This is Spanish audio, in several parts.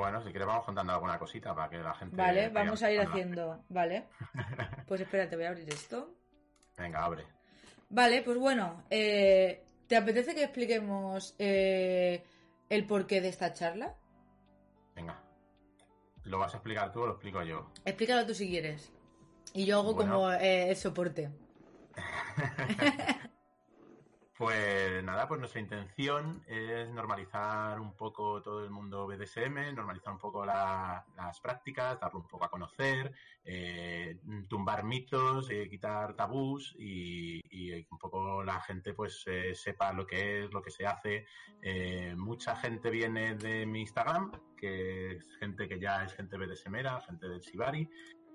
Bueno, si quieres vamos contando alguna cosita para que la gente... Vale, vamos a ir haciendo. Vale. Pues espérate, voy a abrir esto. Venga, abre. Vale, pues bueno, eh, ¿te apetece que expliquemos eh, el porqué de esta charla? Venga. ¿Lo vas a explicar tú o lo explico yo? Explícalo tú si quieres. Y yo hago Bueno. como eh, el soporte. Pues nada, pues nuestra intención es normalizar un poco todo el mundo BDSM, normalizar un poco la- las prácticas, darlo un poco a conocer, eh, tumbar mitos, eh, quitar tabús y, un poco la gente pues eh, sepa lo que es, lo que se hace. Eh, mucha gente viene de mi Instagram, que es gente que ya es gente BDSMera, gente del Shibari,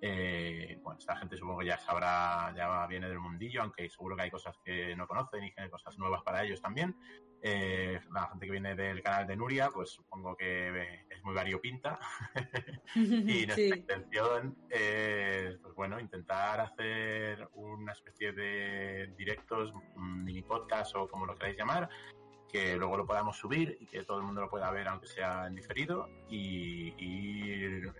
eh, bueno, esta gente supongo que ya sabrá, ya viene del mundillo, aunque seguro que hay cosas que no conocen y que hay cosas nuevas para ellos también. Eh, la gente que viene del canal de Nuria, pues supongo que eh, es muy variopinta. y nuestra Sí. intención es, pues bueno, intentar hacer una especie de directos, mm, mini podcast o como lo queráis llamar, que luego lo podamos subir y que todo el mundo lo pueda ver aunque sea en diferido y, y ir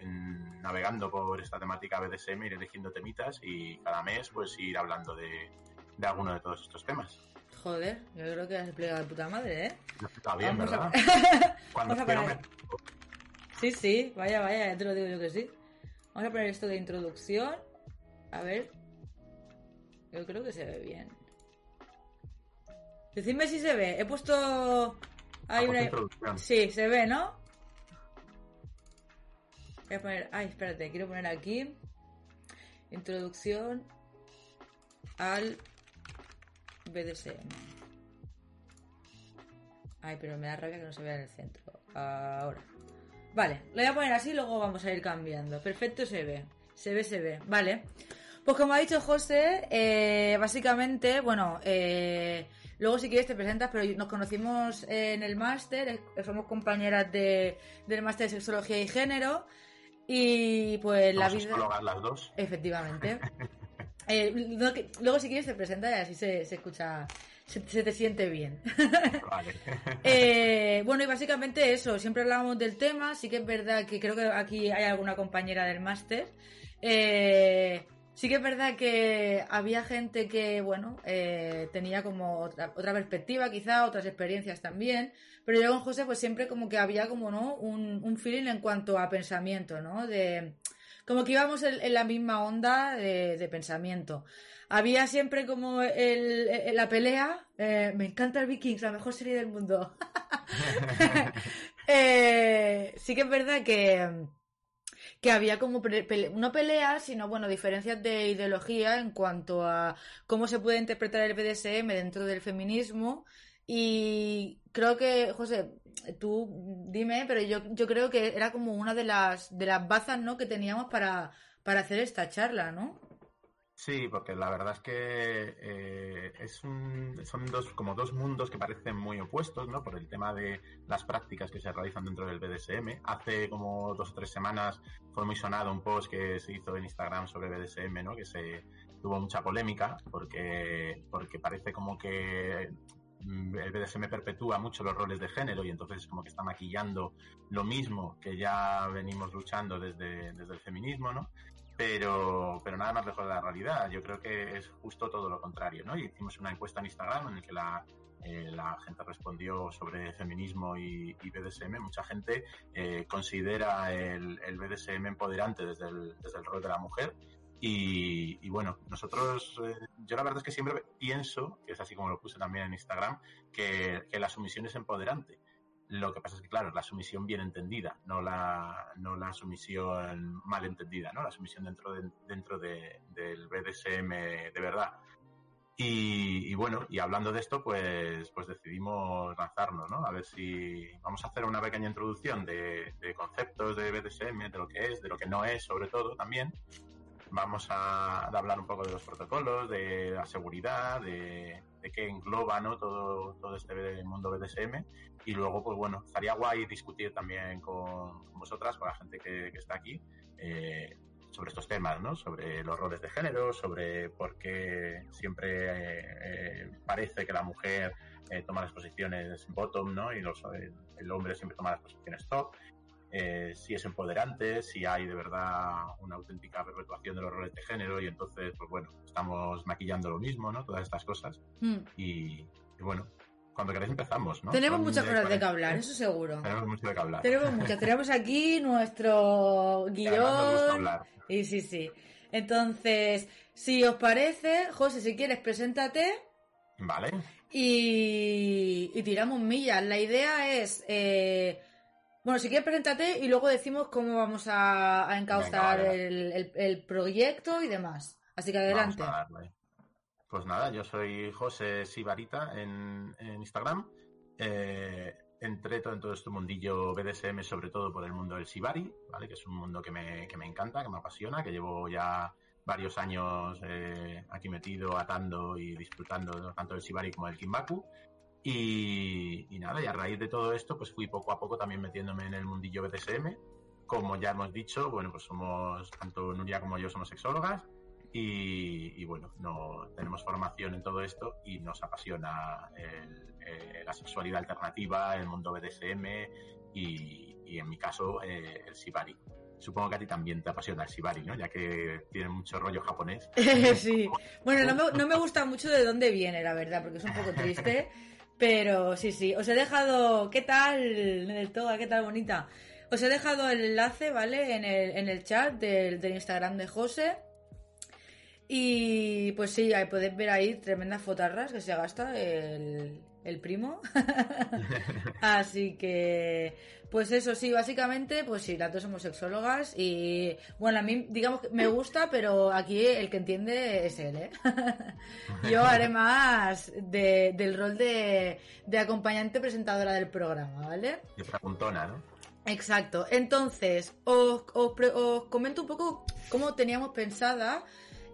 navegando por esta temática BDSM, ir eligiendo temitas y cada mes pues ir hablando de, de alguno de todos estos temas. Joder, yo creo que has explicado de puta madre, ¿eh? Está bien, Vamos a- ¿verdad? Cuando Vamos a me- Sí, sí, vaya, vaya, ya te lo digo yo que sí. Vamos a poner esto de introducción. A ver. Yo creo que se ve bien. Decidme si se ve. He puesto. Hay una... Sí, se ve, ¿no? Voy a poner. Ay, espérate, quiero poner aquí. Introducción al BDSM. Ay, pero me da rabia que no se vea en el centro. Ahora. Vale, lo voy a poner así, luego vamos a ir cambiando. Perfecto, se ve. Se ve, se ve. Vale. Pues como ha dicho José, eh, básicamente, bueno, eh, luego si quieres te presentas, pero nos conocimos en el máster, eh, somos compañeras de, del máster de sexología y género, y pues la vida... las dos. Efectivamente. Eh, lo que- luego si quieres te presentas y así se, se escucha, se, se te siente bien. Vale. Eh, bueno, y básicamente eso, siempre hablábamos del tema, sí que es verdad que creo que aquí hay alguna compañera del máster. Eh, sí que es verdad que había gente que, bueno, eh, tenía como otra, otra perspectiva quizá, otras experiencias también, pero yo con José pues siempre como que había como, ¿no? Un, un feeling en cuanto a pensamiento, ¿no? De, como que íbamos en, la misma onda de, pensamiento. Había siempre como el- la pelea. eh, me encanta el Vikings, la mejor serie del mundo. Eh, sí que es verdad que, que había como pele- no peleas, sino bueno, diferencias de ideología en cuanto a cómo se puede interpretar el BDSM dentro del feminismo. Y creo que, José, tú dime, pero yo, yo creo que era como una de las, de las bazas, ¿no? que teníamos para, para hacer esta charla, ¿no? Sí, porque la verdad es que eh, es un, son dos, como dos mundos que parecen muy opuestos, ¿no? Por el tema de las prácticas que se realizan dentro del BDSM. Hace como dos o tres semanas fue muy sonado un post que se hizo en Instagram sobre BDSM, ¿no? Que se tuvo mucha polémica porque, porque parece como que mm, el BDSM perpetúa mucho los roles de género y entonces como que está maquillando lo mismo que ya venimos luchando desde, desde el feminismo, ¿no? Pero, pero nada más lejos de la realidad. Yo creo que es justo todo lo contrario, ¿no? Y hicimos una encuesta en Instagram en la que la, eh, la gente respondió sobre feminismo y, y BDSM. Mucha gente eh, considera el, el BDSM empoderante desde el, desde el rol de la mujer. Y, bueno, nosotros, eh, yo la verdad es que siempre pienso, que es así como lo puse también en Instagram, que, que la sumisión es empoderante. Lo que pasa es que, claro, la sumisión bien entendida, no la, no la sumisión mal entendida, ¿no? La sumisión dentro, de, dentro de, del BDSM de verdad. Y, y, bueno, y hablando de esto, pues, pues decidimos lanzarnos, ¿no? A ver si vamos a hacer una pequeña introducción de, de conceptos de BDSM, de lo que es, de lo que no es, sobre todo también. Vamos a, a hablar un poco de los protocolos, de la seguridad, de, qué engloba ¿no? todo, todo este mundo BDSM. Y luego, pues bueno, estaría guay discutir también con, vosotras, con la gente que, que está aquí, eh, sobre estos temas, ¿no? Sobre los roles de género, sobre por qué siempre eh, eh, parece que la mujer toma las posiciones bottom, ¿no? Y el, hombre siempre toma las posiciones top. Eh, si es empoderante, si hay de verdad una auténtica perpetuación de los roles de género y entonces, pues bueno, estamos maquillando lo mismo, ¿no? Todas estas cosas. Mm. Y, bueno, cuando queréis empezamos, ¿no? Tenemos muchas cosas de que hablar, eso seguro. Tenemos mucho de que hablar. Tenemos muchas. Tenemos aquí nuestro guion. Y sí, sí. Entonces, si os parece, José, si quieres, preséntate. Vale. Y, y tiramos millas. La idea es eh, bueno, si quieres, preséntate y luego decimos cómo vamos a, encauzar el, proyecto y demás. Así que adelante. Pues nada, yo soy José Sibarita en, Instagram. Eh, entré todo en todo este mundillo BDSM, sobre todo por el mundo del Sibari, ¿vale? Que es un mundo que me, que me encanta, que me apasiona, que llevo ya varios años eh, aquí metido, atando y disfrutando tanto del Sibari como del Kimbaku. Y, nada, y a raíz de todo esto, pues fui poco a poco también metiéndome en el mundillo BDSM. Como ya hemos dicho, bueno, pues somos, tanto Nuria como yo somos sexólogas y, bueno, no tenemos formación en todo esto y nos apasiona eh, la sexualidad alternativa, el mundo BDSM y, en mi caso eh, el Shibari. Supongo que a ti también te apasiona el Shibari, ¿no? Ya que tiene mucho rollo japonés. sí. Bueno, no me, no me gusta mucho de dónde viene, la verdad, porque es un poco triste. Pero sí, sí, os he dejado, ¿qué tal? Del todo, ¿qué tal bonita? Os he dejado el enlace, ¿vale? En el, en el chat del, del Instagram de José. Y pues sí, ahí podéis ver ahí tremendas fotarras que se gasta el, el primo. Así que, pues eso sí, básicamente, pues sí, las dos somos sexólogas y bueno, a mí digamos que me gusta, pero aquí el que entiende es él, ¿eh? Yo haré más del rol de, de, acompañante presentadora del programa, ¿vale? De preguntona, ¿no? Exacto. Entonces, os, os, comento un poco cómo teníamos pensada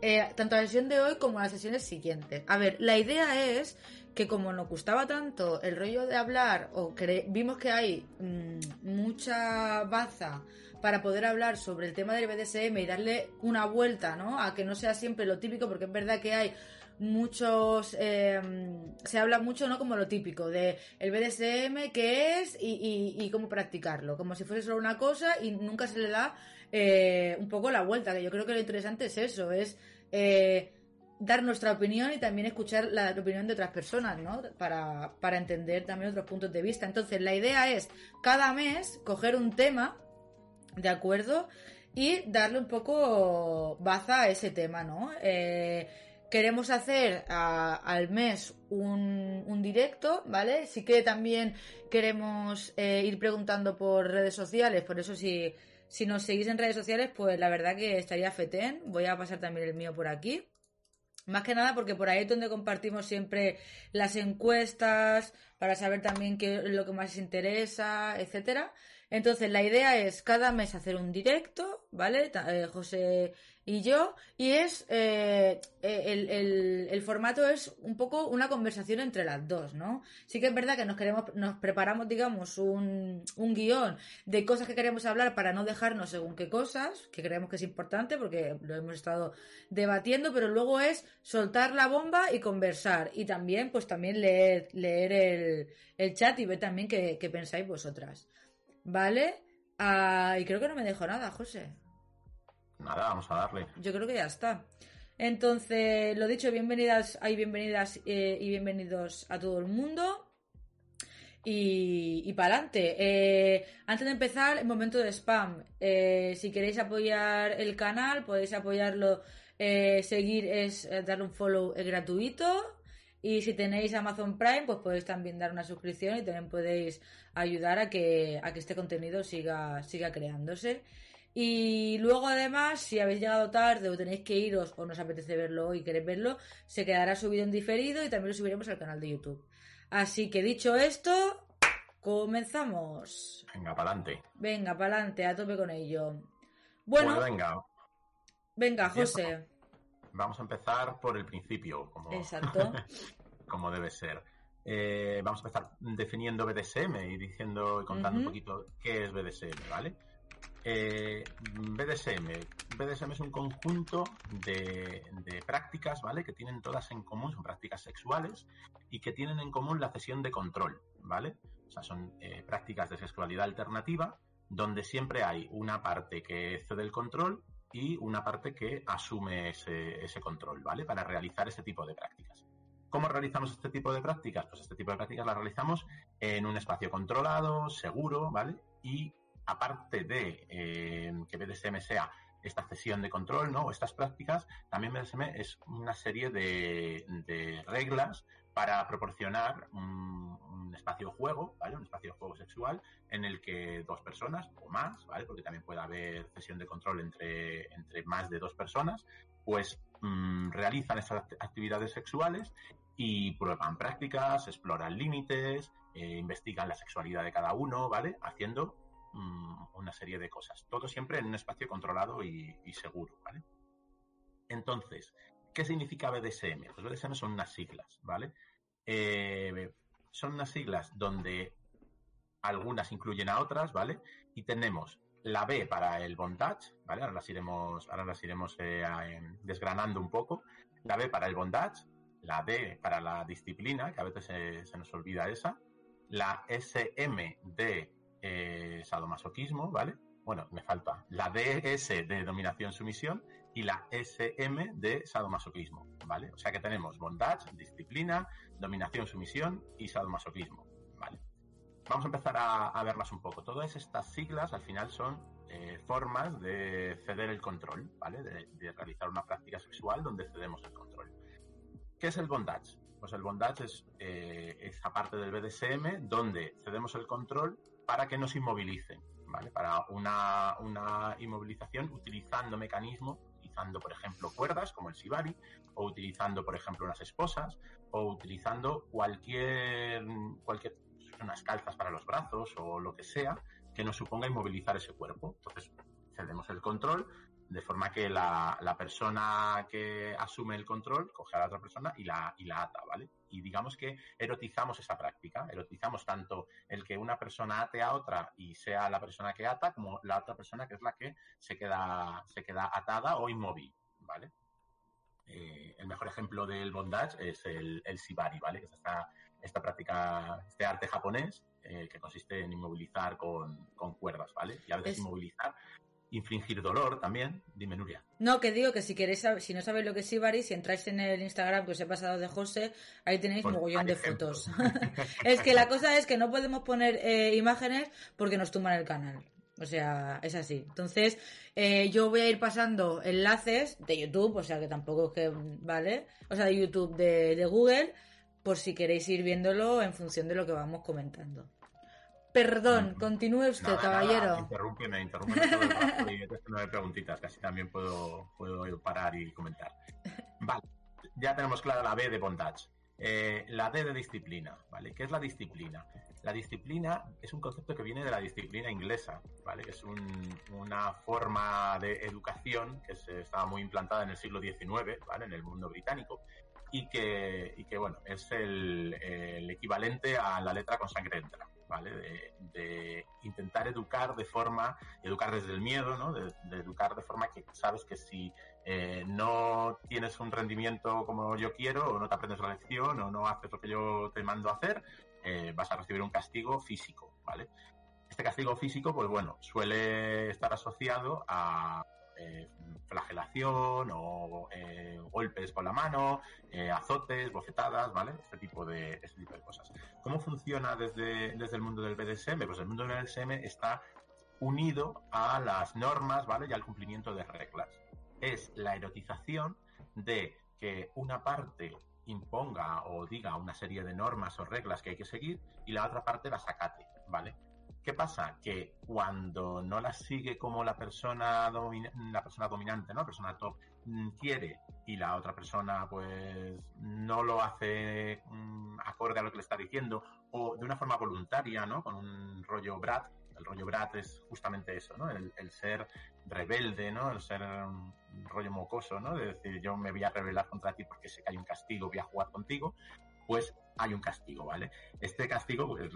eh, tanto la sesión de hoy como las sesiones siguientes. A ver, la idea es que como nos gustaba tanto el rollo de hablar, o vimos que hay mm, mucha baza para poder hablar sobre el tema del BDSM y darle una vuelta, ¿no? A que no sea siempre lo típico, porque es verdad que hay muchos em, se habla mucho no como lo típico de el BDSM qué es y, cómo practicarlo como si fuese solo una cosa y nunca se le da eh, un poco la vuelta que yo creo que lo interesante es eso es eh, dar nuestra opinión y también escuchar la opinión de otras personas, ¿no? Para, para entender también otros puntos de vista. Entonces, la idea es cada mes coger un tema, ¿de acuerdo? Y darle un poco baza a ese tema, ¿no? Eh, queremos hacer al mes un, un, directo, ¿vale? Sí que también queremos eh, ir preguntando por redes sociales, por eso si, si nos seguís en redes sociales, pues la verdad que estaría fetén. Voy a pasar también el mío por aquí. Más que nada porque por ahí es donde compartimos siempre las encuestas para saber también qué es lo que más interesa, etcétera. Entonces la idea es cada mes hacer un directo, ¿vale? Eh, José y yo, y es eh, eh, el, el, formato es un poco una conversación entre las dos, ¿no? Sí que es verdad que nos queremos, nos preparamos, digamos, un, un guion de cosas que queremos hablar para no dejarnos según qué cosas, que creemos que es importante porque lo hemos estado debatiendo, pero luego es soltar la bomba y conversar. Y también, pues también leer, leer el, el chat y ver también qué, pensáis vosotras. ¿Vale? Ah, y creo que no me dejo nada, José. Nada, vamos a darle. Yo creo que ya está. Entonces, lo dicho, bienvenidas, hay bienvenidas eh, y bienvenidos a todo el mundo. Y, para adelante. Eh, antes de empezar, el momento de spam. Eh, si queréis apoyar el canal, podéis apoyarlo. seguir es darle un follow gratuito. Y si tenéis Amazon Prime, pues podéis también dar una suscripción y también podéis ayudar a que, a que este contenido siga, siga creándose. Y luego además, si habéis llegado tarde o tenéis que iros o nos apetece verlo y queréis verlo, se quedará subido en diferido y también lo subiremos al canal de YouTube. Así que dicho esto, comenzamos. Venga, para adelante. Venga, para adelante, a tope con ello. Bueno, pues venga. Venga, José. Vamos a empezar por el principio, como, Exacto. como debe ser. Eh, vamos a empezar definiendo BDSM y diciendo y contando un poquito qué es BDSM, ¿vale? Eh, BDSM. BDSM es un conjunto de, prácticas, ¿vale? Que tienen todas en común, son prácticas sexuales y que tienen en común la cesión de control, ¿vale? O sea, son eh, prácticas de sexualidad alternativa donde siempre hay una parte que cede el control y una parte que asume ese, ese control, ¿vale? Para realizar ese tipo de prácticas. ¿Cómo realizamos este tipo de prácticas? Pues este tipo de prácticas las realizamos en un espacio controlado, seguro, ¿vale? Y aparte de eh, que BDSM sea esta cesión de control, ¿no? Estas prácticas, también BDSM es una serie de, reglas para proporcionar un, espacio de juego, ¿vale? Un espacio de juego sexual en el que dos personas o más, ¿vale? Porque también puede haber cesión de control entre, entre más de dos personas, pues mm, realizan esas actividades sexuales y prueban prácticas, exploran límites, eh, investigan la sexualidad de cada uno, ¿vale? Haciendo mm, una serie de cosas. Todo siempre en un espacio controlado y, seguro. Entonces, ¿qué significa BDSM? Pues BDSM son unas siglas, ¿vale? Eh, son unas siglas donde algunas incluyen a otras, ¿vale? Y tenemos la B para el bondage, ¿vale? Ahora las iremos, ahora iremos eh, desgranando un poco. La B para el bondage, la D para la disciplina, que a veces se, nos olvida esa, la SM de eh, sadomasoquismo, ¿vale? Bueno, me falta la DS de dominación-sumisión y la SM de sadomasoquismo, ¿vale? O sea que tenemos bondage, disciplina, dominación-sumisión y sadomasoquismo, ¿vale? Vamos a empezar a, verlas un poco. Todas estas siglas al final son eh, formas de ceder el control, ¿vale? de realizar una práctica sexual donde cedemos el control. ¿Qué es el bondage? Pues el bondage es eh, esa parte del BDSM donde cedemos el control para que nos inmovilicen, ¿vale? Para una, una inmovilización utilizando mecanismos, utilizando, por ejemplo, cuerdas como el shibari, o utilizando, por ejemplo, unas esposas, o utilizando cualquier, cualquier unas calzas para los brazos o lo que sea que nos suponga inmovilizar ese cuerpo. Entonces, cedemos el control de forma que la, persona que asume el control coge a la otra persona y la, y la ata, ¿vale? Y digamos que erotizamos esa práctica, erotizamos tanto el que una persona ate a otra y sea la persona que ata, como la otra persona que es la que se queda, se queda atada o inmóvil, ¿vale? Eh, el mejor ejemplo del bondage es el, el shibari, ¿vale? Que es esta, esta práctica, este arte japonés eh, que consiste en inmovilizar con, cuerdas, ¿vale? Y a veces inmovilizar infligir dolor también. Dime, Nuria. No, que digo que si queréis, si no sabéis lo que es Ibari, si entráis en el Instagram que os he pasado de José, ahí tenéis un mogollón de fotos. es que la cosa es que no podemos poner eh, imágenes porque nos tumban el canal. O sea, es así. Entonces, eh, yo voy a ir pasando enlaces de YouTube, o sea que tampoco es que, ¿vale? O sea, de YouTube, de, de Google, por si queréis ir viéndolo en función de lo que vamos comentando. Perdón, continúe usted, caballero. Nada, rato y nueve preguntitas, casi también puedo, puedo parar y comentar. Vale, ya tenemos clara la B de bondage. Eh, la D de disciplina, ¿vale? ¿Qué es la disciplina? La disciplina es un concepto que viene de la disciplina inglesa, ¿vale? Es una forma de educación que se estaba muy implantada en el siglo XIX, ¿vale? En el mundo británico y que, y que bueno, es el, el equivalente a la letra con sangre entra. De, intentar educar de forma, educar desde el miedo, ¿no? De, educar de forma que sabes que si eh, no tienes un rendimiento como yo quiero, o no te aprendes la lección, o no haces lo que yo te mando a hacer, eh, vas a recibir un castigo físico, ¿vale? Este castigo físico, pues bueno, suele estar asociado a eh, flagelación o eh, golpes con la mano, eh, azotes, bofetadas, ¿vale? Este tipo de, este tipo de cosas. ¿Cómo funciona desde, desde el mundo del BDSM? Pues el mundo del BDSM está unido a las normas, ¿vale? Y al cumplimiento de reglas. Es la erotización de que una parte imponga o diga una serie de normas o reglas que hay que seguir y la otra parte las acate, ¿vale? ¿Qué pasa? Que cuando no las sigue como la persona, la persona dominante, ¿no? La persona top mm, quiere y la otra persona pues no lo hace mm, acorde a lo que le está diciendo o de una forma voluntaria, ¿no? Con un rollo brat. El rollo brat es justamente eso, ¿no? El, ser rebelde, ¿no? El ser un rollo mocoso, ¿no? De decir, yo me voy a rebelar contra ti porque sé que hay un castigo, voy a jugar contigo. Pues hay un castigo, ¿vale? Este castigo, pues,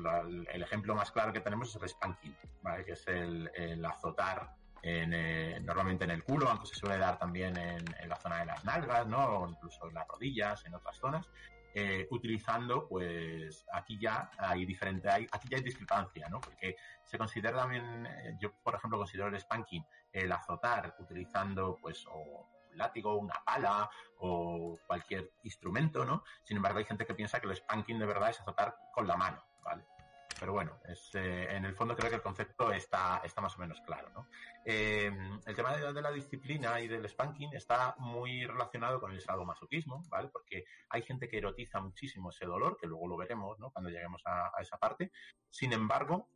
el ejemplo más claro que tenemos es el spanking, ¿vale? Que es el, azotar eh, normalmente en el culo, aunque se suele dar también en, la zona de las nalgas, ¿no? O incluso en las rodillas, en otras zonas. eh, utilizando, pues aquí ya hay diferente, aquí ya hay discrepancia, ¿no? Porque se considera también, eh, yo por ejemplo considero el spanking, el azotar utilizando pues o látigo, una pala o cualquier instrumento, ¿no? Sin embargo hay gente que piensa que el spanking de verdad es azotar con la mano, ¿vale? Pero bueno, es, eh, en el fondo creo que el concepto está, está más o menos claro. ¿no? Eh, el tema de, la disciplina y del spanking está muy relacionado con el sadomasoquismo, ¿vale? Porque hay gente que erotiza muchísimo ese dolor, que luego lo veremos ¿no? cuando lleguemos a esa parte. Sin embargo,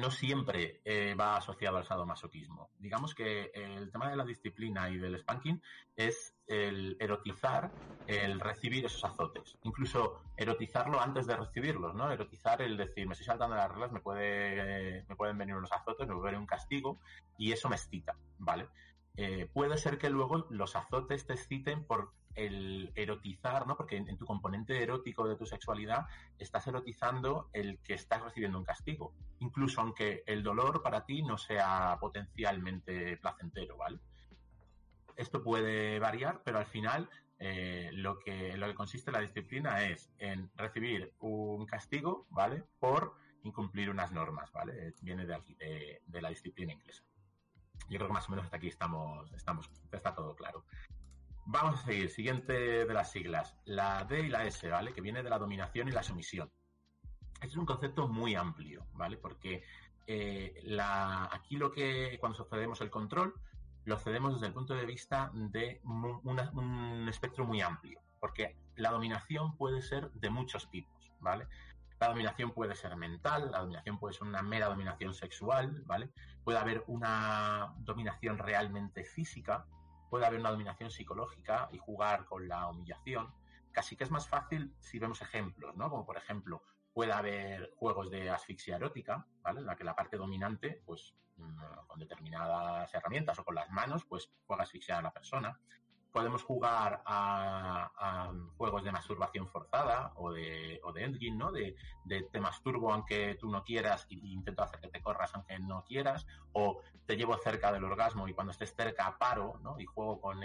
no siempre eh, va asociado al sadomasoquismo. Digamos que el tema de la disciplina y del spanking es el erotizar, el recibir esos azotes. Incluso erotizarlo antes de recibirlos, ¿no? Erotizar el decir, me estoy saltando las reglas, me, puede, me pueden venir unos azotes, me puede un castigo, y eso me excita, ¿vale? Eh, puede ser que luego los azotes te exciten por el erotizar, ¿no? Porque en, tu componente erótico de tu sexualidad estás erotizando el que estás recibiendo un castigo, incluso aunque el dolor para ti no sea potencialmente placentero, ¿vale? Esto puede variar, pero al final eh, lo, que, lo que consiste la disciplina es en recibir un castigo, ¿vale? Por incumplir unas normas, ¿vale? Viene de aquí, de, la disciplina inglesa. Yo creo que más o menos hasta aquí estamos. Vamos a seguir. Siguiente de las siglas. La D y la S, ¿vale? Que viene de la dominación y la sumisión. Este es un concepto muy amplio, ¿vale? Porque eh, aquí lo que, cuando cedemos el control, lo cedemos desde el punto de vista de un espectro muy amplio. Porque la dominación puede ser de muchos tipos, ¿vale? La dominación puede ser mental, la dominación puede ser una mera dominación sexual, ¿vale? Puede haber una dominación realmente física, puede haber una dominación psicológica y jugar con la humillación. Casi que es más fácil si vemos ejemplos, ¿no? Como por ejemplo, puede haber juegos de asfixia erótica, ¿vale? En la que la parte dominante, pues mm, con determinadas herramientas o con las manos, pues juega asfixiar a la persona podemos jugar a, juegos de masturbación forzada o de, o de endgame, ¿no? De, de, te masturbo aunque tú no quieras y, intento hacer que te corras aunque no quieras, o te llevo cerca del orgasmo y cuando estés cerca paro, ¿no? Y juego con,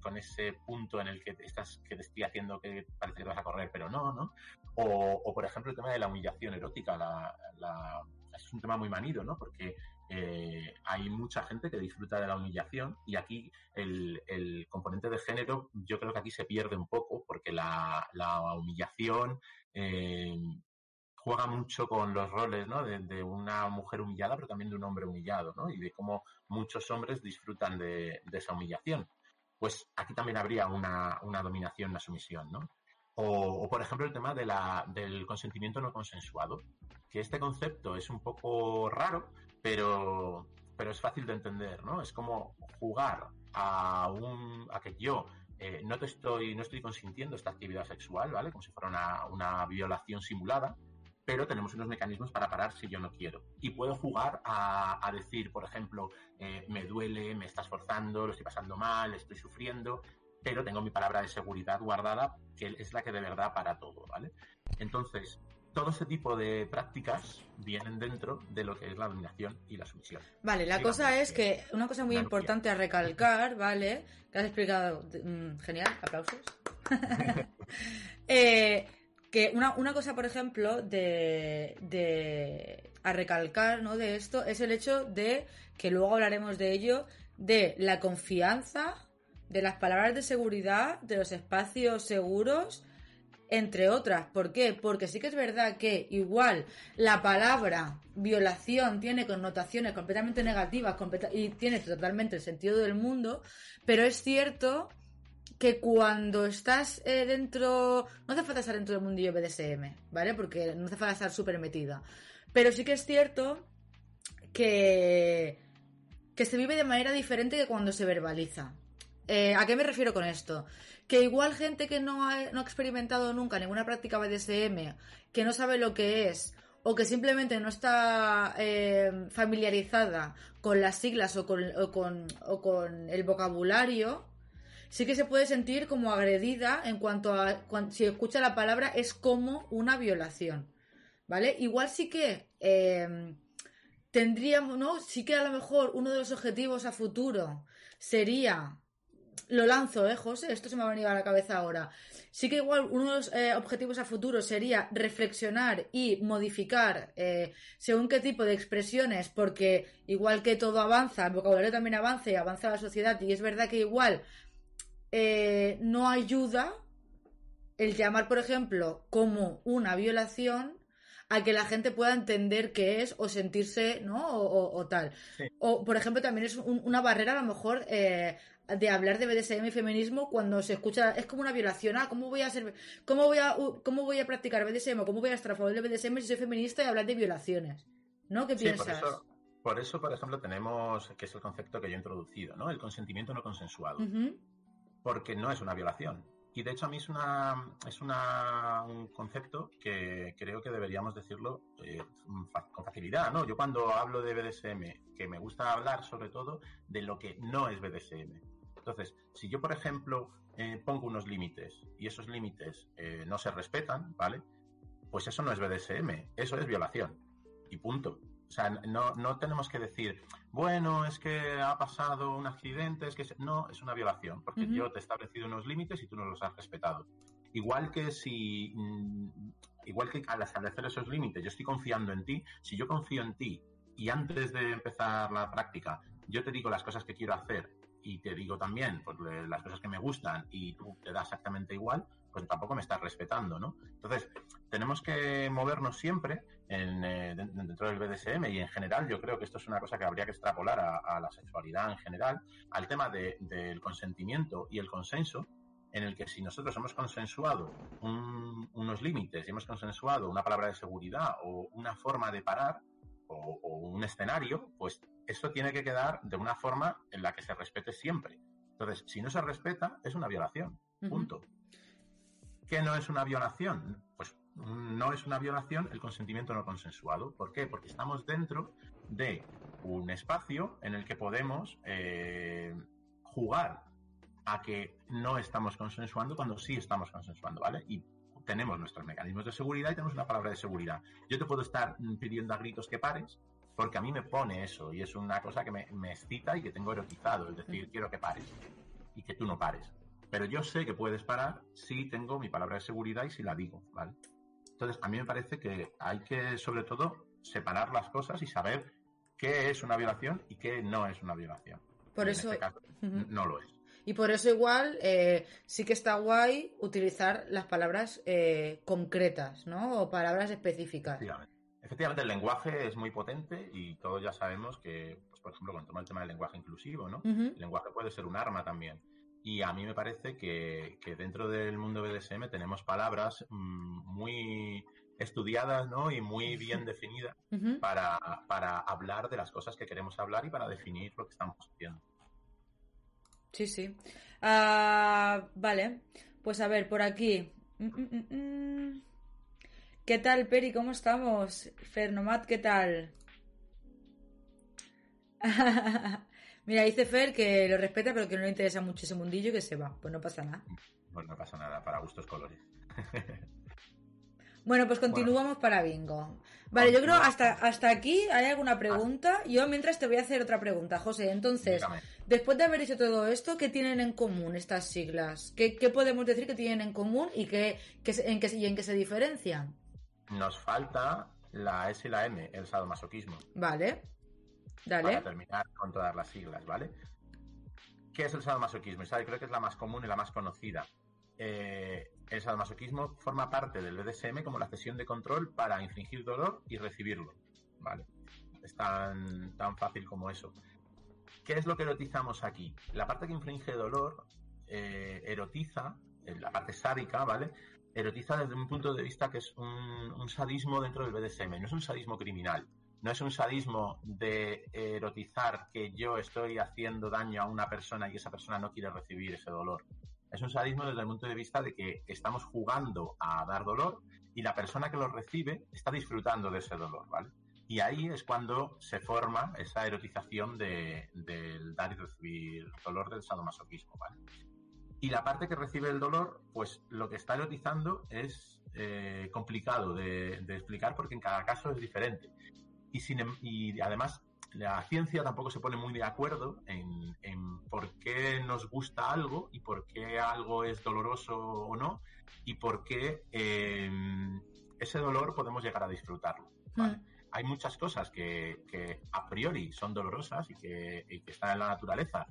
con ese punto en el que estás, que te estoy haciendo que parece que vas a correr, pero no, ¿no? O, o por ejemplo el tema de la humillación erótica, la, la es un tema muy manido, ¿no? Porque eh, hay mucha gente que disfruta de la humillación y aquí el, componente de género yo creo que aquí se pierde un poco porque la, humillación eh, juega mucho con los roles ¿no? de, una mujer humillada pero también de un hombre humillado ¿no? y de cómo muchos hombres disfrutan de, esa humillación. Pues aquí también habría una, dominación, una sumisión, ¿no? O, por ejemplo, el tema de la, del consentimiento no consensuado, que este concepto es un poco raro pero, pero es fácil de entender, ¿no? Es como jugar a, un, a que yo eh, no te estoy, no estoy consintiendo esta actividad sexual, ¿vale? Como si fuera una, una violación simulada, pero tenemos unos mecanismos para parar si yo no quiero. Y puedo jugar a, a decir, por ejemplo, eh, me duele, me estás forzando, lo estoy pasando mal, estoy sufriendo, pero tengo mi palabra de seguridad guardada, que es la que de verdad para todo, ¿vale? Entonces, todo ese tipo de prácticas vienen dentro de lo que es la dominación y la sumisión. Vale, la cosa es que una cosa muy importante a recalcar, ¿vale? Que has explicado mm, genial, aplausos. Eh, que una, una, cosa, por ejemplo, de, de a recalcar, ¿no? De esto es el hecho de que luego hablaremos de ello, de la confianza, de las palabras de seguridad, de los espacios seguros entre otras. ¿Por qué? Porque sí que es verdad que igual la palabra violación tiene connotaciones completamente negativas y tiene totalmente el sentido del mundo, pero es cierto que cuando estás eh, dentro, no hace falta estar dentro del mundillo BDSM, ¿vale? Porque no hace falta estar súper metida. Pero sí que es cierto que, que se vive de manera diferente que cuando se verbaliza. Eh, ¿A qué me refiero con esto? Que igual gente que no ha, experimentado nunca ninguna práctica BDSM, que no sabe lo que es, o que simplemente no está eh, familiarizada con las siglas o con, o con, el vocabulario, sí que se puede sentir como agredida en cuanto a si escucha la palabra es como una violación. ¿Vale? Igual sí que eh, tendríamos, ¿no? Sí que a lo mejor uno de los objetivos a futuro sería lo lanzo, ¿eh, José? Esto se me ha venido a la cabeza ahora. Sí que igual unos eh, objetivos a futuro sería reflexionar y modificar eh, según qué tipo de expresiones, porque igual que todo avanza, el vocabulario también avanza y avanza la sociedad, y es verdad que igual eh, no ayuda el llamar, por ejemplo, como una violación a que la gente pueda entender qué es o sentirse, ¿no? O, tal. O, por ejemplo, también es una barrera a lo mejor eh, de hablar de BDSM y feminismo cuando se escucha, es como una violación, ah, ¿cómo voy a ser, cómo voy a, cómo voy a practicar BDSM, cómo voy a estar a favor del BDSM si soy feminista y hablar de violaciones? ¿No? ¿Qué piensas? Por eso, por ejemplo, tenemos, que es el concepto que yo he introducido, ¿no? El consentimiento no consensuado. Porque no es una violación. Y de hecho a mí es una es una, un concepto que creo que deberíamos decirlo eh, con facilidad, ¿no? Yo cuando hablo de BDSM, que me gusta hablar sobre todo de lo que no es BDSM. Entonces, si yo, por ejemplo, eh, pongo unos límites y esos límites eh, no se respetan, ¿vale? Pues eso no es BDSM, eso es violación. Y punto. O sea, no, no tenemos que decir, bueno, es que ha pasado un accidente, es que... No, es una violación, porque yo te he establecido unos límites y tú no los has respetado. Igual que si... Mm, igual que al establecer esos límites, yo estoy confiando en ti, si yo confío en ti y antes de empezar la práctica yo te digo las cosas que quiero hacer y te digo también pues, las cosas que me gustan y tú te das exactamente igual, pues tampoco me estás respetando, ¿no? Entonces, tenemos que movernos siempre en, eh, dentro del BDSM y en general yo creo que esto es una cosa que habría que extrapolar a, la sexualidad en general, al tema del consentimiento y el consenso, en el que si nosotros hemos consensuado unos límites y hemos consensuado una palabra de seguridad o una forma de parar o, o un escenario, pues esto tiene que quedar de una forma en la que se respete siempre. Entonces, si no se respeta, es una violación. Punto. ¿Qué no es una violación? Pues no es una violación el consentimiento no consensuado. ¿Por qué? Porque estamos dentro de un espacio en el que podemos eh, jugar a que no estamos consensuando cuando sí estamos consensuando, ¿vale? Y tenemos nuestros mecanismos de seguridad y tenemos una palabra de seguridad. Yo te puedo estar pidiendo a gritos que pares, porque a mí me pone eso y es una cosa que me, excita y que tengo erotizado, es decir, quiero que pares y que tú no pares. Pero yo sé que puedes parar si tengo mi palabra de seguridad y si la digo, ¿vale? Entonces, a mí me parece que hay que, sobre todo, separar las cosas y saber qué es una violación y qué no es una violación. Por eso... Este no lo es. Y por eso igual eh, sí que está guay utilizar las palabras eh, concretas, ¿no? O palabras específicas. Efectivamente, el lenguaje es muy potente y todos ya sabemos que, pues, por ejemplo, cuando toma el tema del lenguaje inclusivo, ¿no? El lenguaje puede ser un arma también. Y a mí me parece que, dentro del mundo BDSM tenemos palabras mm, muy estudiadas ¿no? y muy bien definidas para, hablar de las cosas que queremos hablar y para definir lo que estamos haciendo. Sí, sí. Ah, vale, pues a ver, por aquí. Mm, mm, ¿Qué tal, Peri? ¿Cómo estamos? Fernomat, ¿qué tal? Mira, dice Fer que lo respeta, pero que no le interesa mucho ese mundillo y que se va. Pues no pasa nada. Pues no pasa nada, para gustos colores. bueno, pues continuamos para bingo. Vale, yo creo hasta, hasta aquí hay alguna pregunta. Yo mientras te voy a hacer otra pregunta, José. Entonces, después de haber hecho todo esto, ¿qué tienen en común estas siglas? ¿Qué, podemos decir que tienen en común y, qué, en, qué, y en qué se diferencian? Nos falta la S y la M, el sadomasoquismo. Vale. Dale. Para terminar con todas las siglas, ¿vale? ¿Qué es el sadomasoquismo? Creo que es la más común y la más conocida. Eh, el sadomasoquismo forma parte del BDSM como la cesión de control para infringir dolor y recibirlo. ¿Vale? Es tan, tan fácil como eso. ¿Qué es lo que erotizamos aquí? La parte que infringe dolor eh, erotiza, la parte sádica, ¿vale? Erotiza desde un punto de vista que es un, sadismo dentro del BDSM, no es un sadismo criminal, no es un sadismo de erotizar que yo estoy haciendo daño a una persona y esa persona no quiere recibir ese dolor. Es un sadismo desde el punto de vista de que estamos jugando a dar dolor y la persona que lo recibe está disfrutando de ese dolor, ¿vale? Y ahí es cuando se forma esa erotización del dar y recibir dolor del sadomasoquismo, ¿vale? Y la parte que recibe el dolor, pues lo que está erotizando es eh, complicado de, explicar porque en cada caso es diferente. Y, sin, em, y además la ciencia tampoco se pone muy de acuerdo en, por qué nos gusta algo y por qué algo es doloroso o no y por qué em, ese dolor podemos llegar a disfrutarlo. Hmm. Hay muchas cosas que, a priori son dolorosas y que, están en la naturaleza,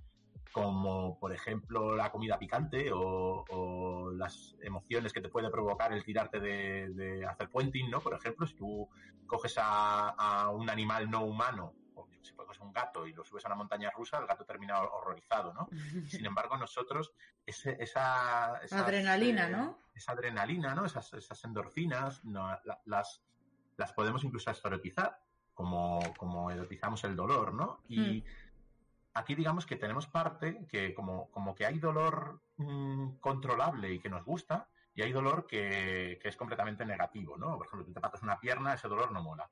como por ejemplo la comida picante o, las emociones que te puede provocar el tirarte de, hacer puenting, ¿no? Por ejemplo, si tú coges a un animal no humano si coges un gato y lo subes a una montaña rusa, el gato termina horrorizado, ¿no? Sin embargo, nosotros, esa, adrenalina, eh, ¿no? Esa adrenalina, ¿no? Esas, esas endorfinas, las, las podemos incluso erotizar, como, como erotizamos el dolor, ¿no? Y hmm. Aquí digamos que tenemos parte que como, como que hay dolor mm, controlable y que nos gusta, y hay dolor que, que, es completamente negativo, ¿no? Por ejemplo, tú te patas una pierna, ese dolor no mola.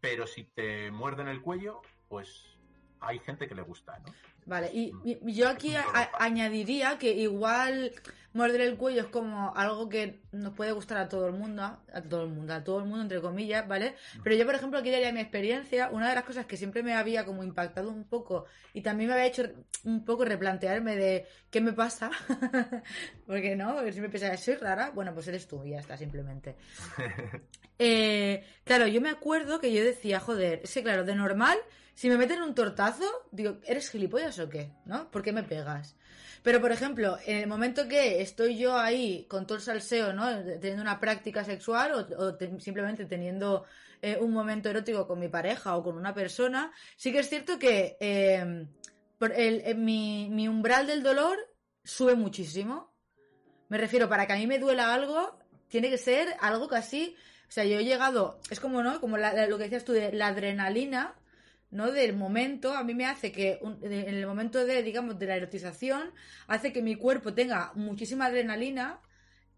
Pero si te muerden el cuello, pues hay gente que le gusta, ¿no? Vale, y, yo aquí añadiría que igual morder el cuello es como algo que nos puede gustar a todo el mundo, a todo el mundo, a todo el mundo entre comillas, ¿vale? Pero yo, por ejemplo, aquí daría mi experiencia, una de las cosas que siempre me había como impactado un poco y también me había hecho un poco replantearme de qué me pasa, porque no, porque siempre pensaba, soy rara, bueno, pues eres tú y ya está, simplemente. eh, claro, yo me acuerdo que yo decía, joder, sí, claro, de normal si me meten un tortazo, digo, ¿eres gilipollas o qué? ¿No? ¿Por qué me pegas? Pero, por ejemplo, en el momento que estoy yo ahí con todo el salseo, ¿no? Teniendo una práctica sexual o, simplemente teniendo eh, un momento erótico con mi pareja o con una persona, sí que es cierto que em, eh, mi, mi umbral del dolor sube muchísimo. Me refiero, para que a mí me duela algo, tiene que ser algo casi... O sea, yo he llegado, es como, ¿no? Como lo que decías tú de la adrenalina, ¿no? Del momento, a mí me hace que en el momento de, digamos, de la erotización, hace que mi cuerpo tenga muchísima adrenalina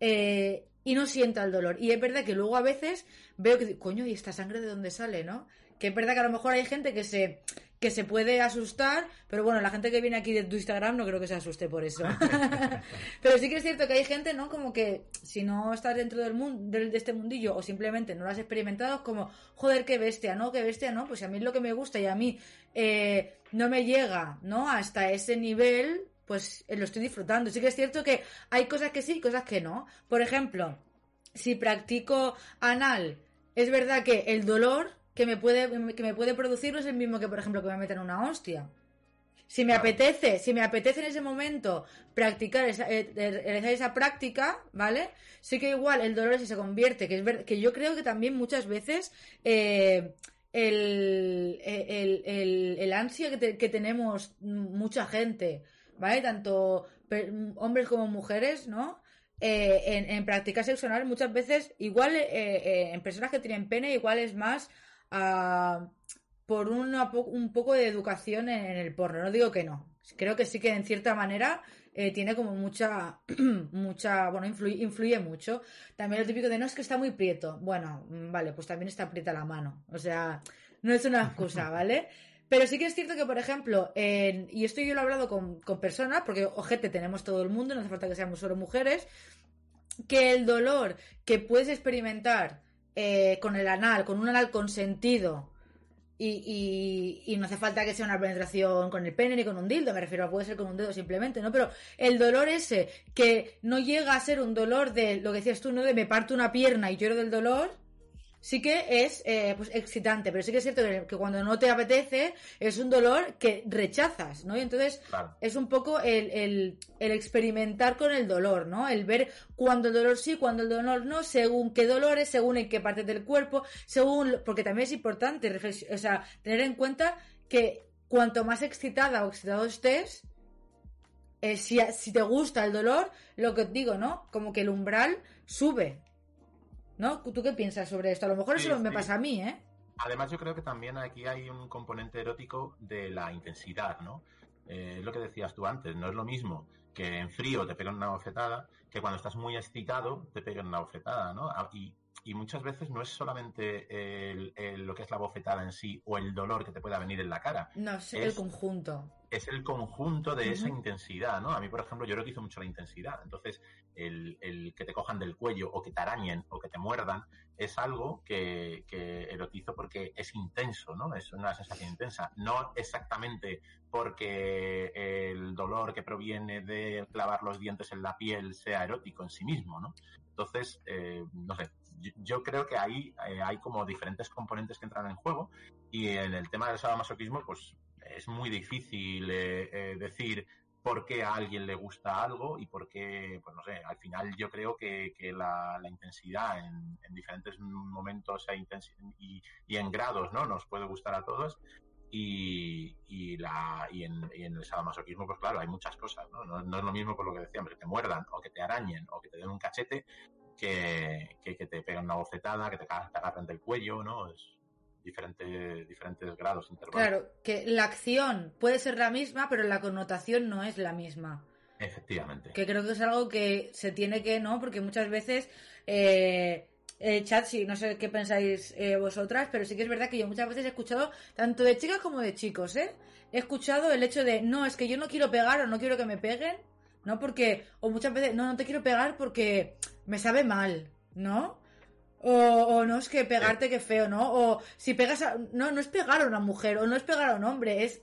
eh, y no sienta el dolor. Y es verdad que luego a veces veo que, coño, ¿y esta sangre de dónde sale, no? Que es verdad que a lo mejor hay gente que se que se puede asustar, pero bueno, la gente que viene aquí de tu Instagram no creo que se asuste por eso. pero sí que es cierto que hay gente, ¿no? Como que si no estás dentro del mundo, de, este mundillo o simplemente no lo has experimentado, es como, joder, qué bestia, ¿no? Qué bestia, ¿no? Pues a mí es lo que me gusta y a mí eh, no me llega, ¿no? Hasta ese nivel, pues eh, lo estoy disfrutando. Sí que es cierto que hay cosas que sí y cosas que no. Por ejemplo, si practico anal, es verdad que el dolor que me puede, que me puede producir no es el mismo que, por ejemplo, que me metan una hostia. Si me apetece, si me apetece en ese momento practicar esa, eh, realizar esa práctica, ¿vale? Sí que igual el dolor si se convierte, que es ver, que yo creo que también muchas veces eh, el, el, el, ansia que, que, tenemos mucha gente, ¿vale? Tanto hombres como mujeres, ¿no? Eh, en, en prácticas sexual muchas veces, igual en personas que tienen pene, igual es más por un poco de educación en, el porno. No digo que no. Creo que sí que en cierta manera eh, tiene como mucha, mucha, bueno, influye, mucho. También lo típico de no es que está muy prieto. Bueno, mm, vale, pues también está prieta la mano. O sea, no es una excusa, ¿vale? Pero sí que es cierto que, por ejemplo, y esto yo lo he hablado con, personas, porque ojete tenemos todo el mundo, no hace falta que seamos solo mujeres, que el dolor que puedes experimentar eh, con el anal, con un anal consentido, y, y, no hace falta que sea una penetración con el pene ni con un dildo, me refiero a puede ser con un dedo simplemente, ¿no? Pero el dolor ese, que no llega a ser un dolor de lo que decías tú, ¿no? De me parto una pierna y lloro del dolor, sí que es eh, pues excitante, pero sí que es cierto que, cuando no te apetece es un dolor que rechazas, ¿no? Y entonces es un poco el, el, el, experimentar con el dolor, ¿no? El ver cuando el dolor sí, cuando el dolor no, según qué dolores, según en qué parte del cuerpo, según... Porque también es importante o sea, tener en cuenta que cuanto más excitada o excitado estés, eh, si, si te gusta el dolor, lo que os digo, ¿no? Como que el umbral sube, ¿No? ¿Tú qué piensas sobre esto? A lo mejor eso me pasa a mí, ¿eh? Además, yo creo que también aquí hay un componente erótico de la intensidad, ¿no? Eh, es lo que decías tú antes, no es lo mismo que en frío te peguen una bofetada que cuando estás muy excitado te peguen una bofetada, ¿no? Ah, y, muchas veces no es solamente lo que es la bofetada en sí o el dolor que te pueda venir en la cara. No, es el conjunto. es el conjunto de esa intensidad, ¿no? A mí, por ejemplo, yo erotizo mucho la intensidad. Entonces, el, el, que te cojan del cuello o que te arañen o que te muerdan es algo que, que, erotizo porque es intenso, ¿no? Es una sensación intensa. No exactamente porque el dolor que proviene de clavar los dientes en la piel sea erótico en sí mismo, ¿no? Entonces, eh, no sé, yo, creo que ahí eh, hay como diferentes componentes que entran en juego y en el tema del sadomasoquismo, pues es muy difícil eh, eh, decir por qué a alguien le gusta algo y por qué, pues no sé, al final yo creo que, la, intensidad en, diferentes momentos e y, y, en grados, ¿no? Nos puede gustar a todos y, y, la, y, en, y en el sadomasoquismo, pues claro, hay muchas cosas, ¿no? ¿no? es lo mismo por lo que decíamos, que te muerdan o que te arañen o que te den un cachete que, que, te pegan una bofetada, que te, te agarren del cuello, ¿no? Es, diferentes, diferentes grados intervalos. Claro, que la acción puede ser la misma, pero la connotación no es la misma. Efectivamente. Que creo que es algo que se tiene que, ¿no? Porque muchas veces, eh, eh, chat, sí, no sé qué pensáis eh, vosotras, pero sí que es verdad que yo muchas veces he escuchado, tanto de chicas como de chicos, ¿eh? He escuchado el hecho de, no, es que yo no quiero pegar o no quiero que me peguen, ¿no? Porque, o muchas veces, no, no te quiero pegar porque me sabe mal, ¿no? O, no es que pegarte que feo, ¿no? O si pegas a... No, no es pegar a una mujer o no es pegar a un hombre, es...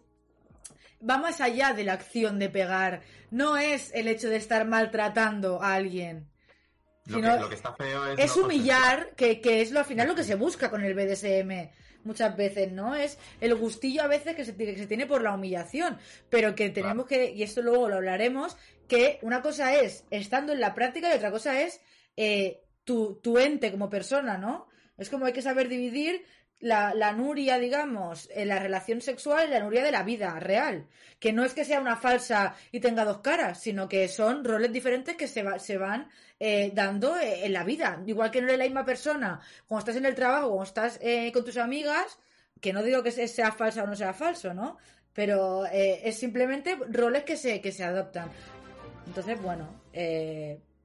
Va más allá de la acción de pegar. No es el hecho de estar maltratando a alguien. Lo, que, está feo es... Es humillar, que, que, es lo al final lo que se busca con el BDSM muchas veces, ¿no? Es el gustillo a veces que se, que se tiene por la humillación, pero que tenemos que, y esto luego lo hablaremos, que una cosa es estando en la práctica y otra cosa es eh, tu, ente como persona, ¿no? Es como hay que saber dividir la, la, nuria, digamos, en la relación sexual y la nuria de la vida real. Que no es que sea una falsa y tenga dos caras, sino que son roles diferentes que se, se van eh, dando eh, en la vida. Igual que no eres la misma persona cuando estás en el trabajo, cuando estás eh, con tus amigas, que no digo que sea falsa o no sea falso, ¿no? Pero es simplemente roles que se, que se adoptan. Entonces, bueno,